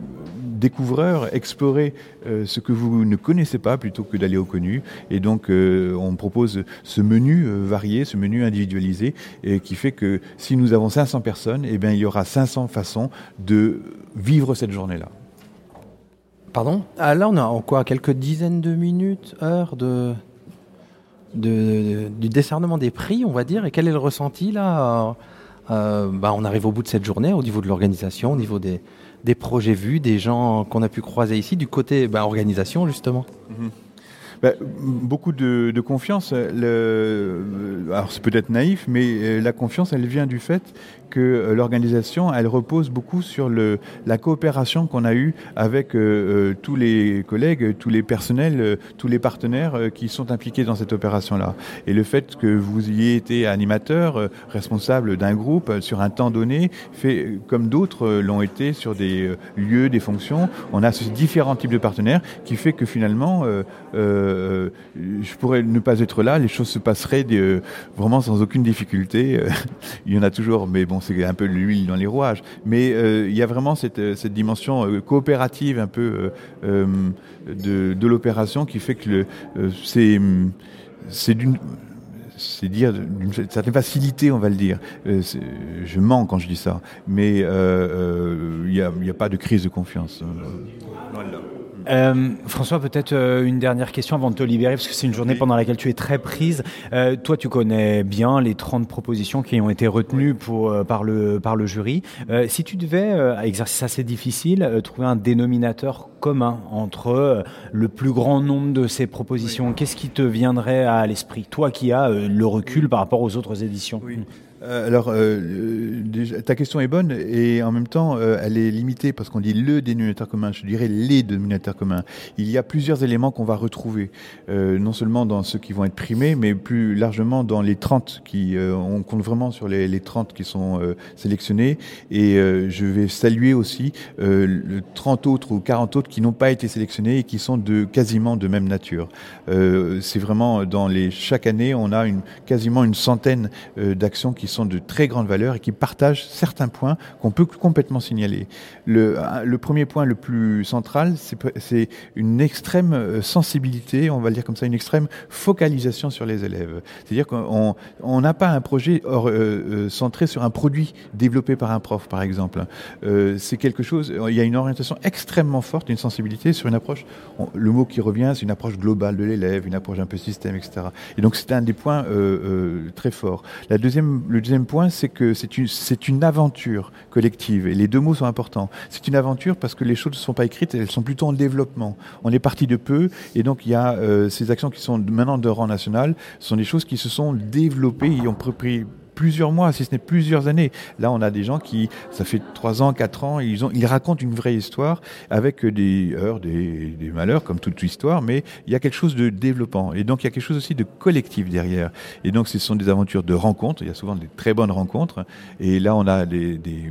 découvreurs, explorez euh, ce que vous ne connaissez pas plutôt que d'aller au connu. Et donc, euh, on propose ce menu euh, varié, ce menu individualisé, et qui fait que si nous avons 500 personnes, eh bien, il y aura 500 façons de vivre cette journée-là. Pardon? Ah, Là, on a en quoi? Quelques dizaines de minutes, heures de, du décernement des prix, on va dire. Et quel est le ressenti là? Bah, On arrive au bout de cette journée, au niveau de l'organisation, au niveau des, des projets vus, des gens qu'on a pu croiser ici, du côté bah, organisation, justement. Bah, beaucoup de, confiance. Le, alors c'est peut-être naïf, mais euh, la confiance, elle vient du fait que euh, l'organisation, elle repose beaucoup sur le, la coopération qu'on a eue avec euh, euh, tous les collègues, tous les personnels, tous les partenaires qui sont impliqués dans cette opération-là. Et le fait que vous ayez été animateur, responsable d'un groupe sur un temps donné, fait comme d'autres l'ont été sur des lieux, des fonctions. On a ces différents types de partenaires qui fait que finalement, je pourrais ne pas être là, les choses se passeraient vraiment sans aucune difficulté. [LAUGHS] Il y en a toujours, mais bon, c'est un peu l'huile dans les rouages. Mais euh, il y a vraiment cette, euh, cette dimension euh, coopérative un peu de, de l'opération qui fait que c'est c'est d'une c'est dire d'une certaine facilité, on va le dire. Je mens quand je dis ça, mais il n'y a, pas de crise de confiance. Euh, François, peut-être euh, une dernière question avant de te libérer, parce que c'est une journée pendant laquelle tu es très prise. Euh, toi, tu connais bien les 30 propositions qui ont été retenues pour, par, le, par le jury. Euh, si tu devais, euh, exercice assez difficile, trouver un dénominateur commun entre le plus grand nombre de ces propositions, qu'est-ce qui te viendrait à l'esprit? Toi qui as le recul par rapport aux autres éditions. Alors, euh, euh, ta question est bonne et en même temps, euh, elle est limitée parce qu'on dit le dénominateur commun. Je dirais les dénominateurs communs. Il y a plusieurs éléments qu'on va retrouver, euh, non seulement dans ceux qui vont être primés, mais plus largement dans les 30 qui, euh, on compte vraiment sur les, les 30 qui sont euh, sélectionnés. Et euh, je vais saluer aussi euh, le 30 autres ou 40 autres qui n'ont pas été sélectionnés et qui sont de quasiment de même nature. Euh, c'est vraiment dans les chaque année, on a quasiment une centaine euh, d'actions qui sont de très grande valeur et qui partagent certains points qu'on peut complètement signaler. Le, premier point le plus central, c'est une extrême euh, sensibilité, on va le dire comme ça, une extrême focalisation sur les élèves. C'est-à-dire qu'on on n'a pas un projet euh, euh, centré sur un produit développé par un prof, par exemple. C'est quelque chose, il y a une orientation extrêmement forte, une sensibilité sur une approche, le mot qui revient, c'est une approche globale de l'élève, une approche un peu système, etc. Et donc c'est un des points très forts. La deuxième, deuxième point, c'est que c'est une, aventure collective, et les deux mots sont importants. C'est une aventure parce que les choses ne sont pas écrites, elles sont plutôt en développement. On est parti de peu, et donc il y a euh, ces actions qui sont maintenant de rang national, sont des choses qui se sont développées, et ont pris plusieurs mois, si ce n'est plusieurs années. Là, on a des gens qui, ça fait trois ans, quatre ans, ils, ont, ils racontent une vraie histoire avec des heures, des, des malheurs, comme toute histoire, mais il y a quelque chose de développant. Et donc, il y a quelque chose aussi de collectif derrière. Et donc, ce sont des aventures de rencontres. Il y a souvent des très bonnes rencontres. Et là, on a des, des,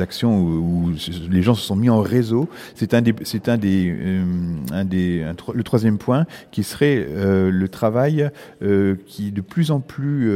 actions où, les gens se sont mis en réseau. C'est un des, c'est un des, euh, un des, le troisième point qui serait euh, le travail euh, qui est de plus en plus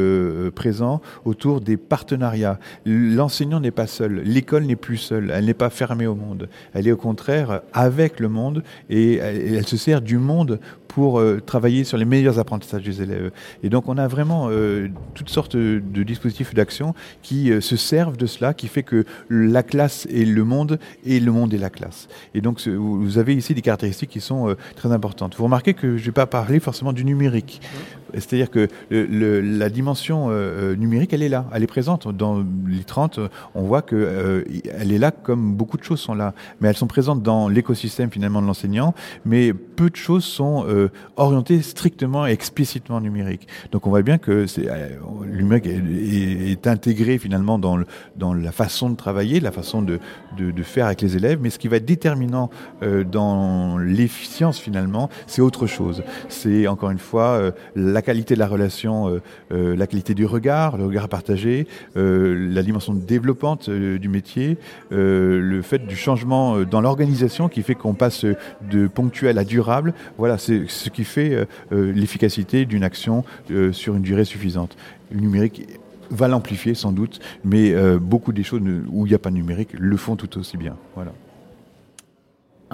présent autour des partenariats. L'enseignant n'est pas seul, l'école n'est plus seule, elle n'est pas fermée au monde. Elle est au contraire avec le monde et elle, elle se sert du monde pour euh, travailler sur les meilleurs apprentissages des élèves. Et donc on a vraiment euh, toutes sortes de dispositifs d'action qui euh, se servent de cela, qui fait que la classe est le monde et le monde est la classe. Et donc vous avez ici des caractéristiques qui sont très importantes. Vous remarquez que je ne vais pas parler forcément du numérique. C'est-à-dire que la dimension numérique, elle est là, elle est présente. Dans les 30, euh, on voit que euh, elle est là comme beaucoup de choses sont là. Mais elles sont présentes dans l'écosystème finalement de l'enseignant, mais peu de choses sont euh, orientées strictement et explicitement numérique. Donc on voit bien que euh, numérique est, intégré finalement dans, la façon de travailler, la façon de, faire avec les élèves, mais ce qui va être déterminant euh, dans l'efficience finalement, c'est autre chose. C'est encore une fois euh, la qualité de la relation, euh, la qualité du regard, le regard partagé, la dimension développante du métier, le fait du changement dans l'organisation qui fait qu'on passe de ponctuel à durable. Voilà, ce qui fait euh, euh, l'efficacité d'une action euh, sur une durée suffisante. Le numérique va l'amplifier sans doute, mais beaucoup des choses où il n'y a pas de numérique le font tout aussi bien. Voilà.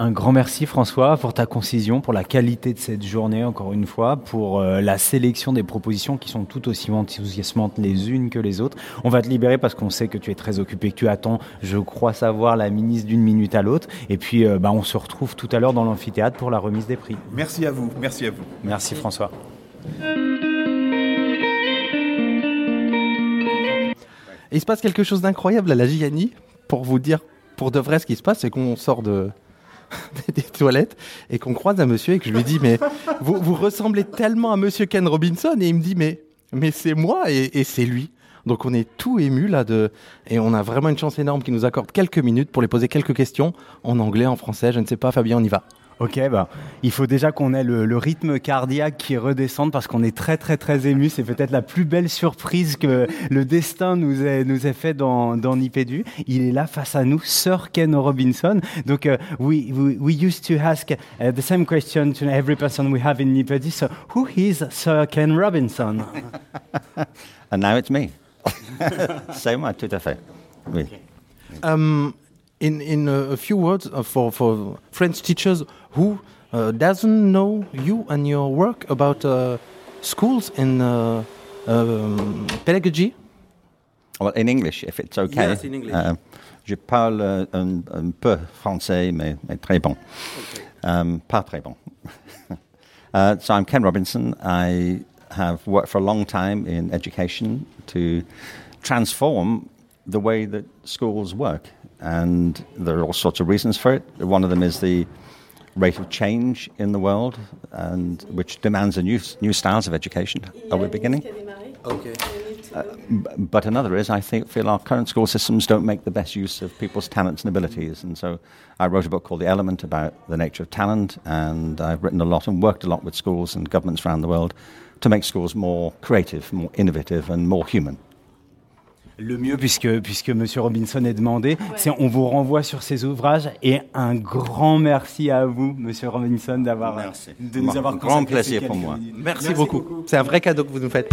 Un grand merci François pour ta concision, pour la qualité de cette journée encore une fois, pour euh, la sélection des propositions qui sont tout aussi enthousiasmantes les unes que les autres. On va te libérer parce qu'on sait que tu es très occupé, que tu attends, je crois savoir, la ministre d'une minute à l'autre. Et puis euh, bah, on se retrouve tout à l'heure dans l'amphithéâtre pour la remise des prix. Merci à vous, merci à vous. Merci François. Et il se passe quelque chose d'incroyable à la Gianni. Pour vous dire, pour de vrai, ce qui se passe, c'est qu'on sort de [LAUGHS] des toilettes et qu'on croise un monsieur et que je lui dis mais vous, ressemblez tellement à monsieur Ken Robinson et il me dit mais mais c'est moi et, et c'est lui. Donc on est tout ému là de et on a vraiment une chance énorme qui nous accorde quelques minutes pour les poser quelques questions en anglais, en français, je ne sais pas Fabien, on y va. Ok, bah, il faut déjà qu'on ait le, le rythme cardiaque qui redescende parce qu'on est très très très ému. C'est peut-être la plus belle surprise que le destin nous ait, nous ait fait dans, dans Nipédu. Il est là face à nous, Sir Ken Robinson. Donc, uh, we, we, we used to ask uh, the same question to every person we have in Nipédu. So, who is Sir Ken Robinson? [LAUGHS] And now it's me. [LAUGHS] C'est moi, tout à fait. Oui. Um, in in a, a few words uh, for for French teachers who uh, doesn't know you and your work about uh, schools and uh, um, pedagogy. Well, in English, if it's okay. Yes, in English. Uh, je parle euh, un, un peu français, mais, mais très bon. Um, pas très bon. [LAUGHS] uh, so I'm Ken Robinson. I have worked for a long time in education to transform the way that schools work. And there are all sorts of reasons for it. One of them is the rate of change in the world, and which demands a new, new styles of education. Are we beginning? Okay. Uh, but another is I think, feel our current school systems don't make the best use of people's talents and abilities. And so I wrote a book called The Element about the nature of talent, and I've written a lot and worked a lot with schools and governments around the world to make schools more creative, more innovative, and more human. Le mieux, puisque, puisque Monsieur Robinson est demandé, c'est on vous renvoie sur ces ouvrages et un grand merci à vous, Monsieur Robinson, d'avoir de nous avoir Grand consacré ces plaisir pour moi. Merci, beaucoup. C'est un vrai cadeau que vous nous faites.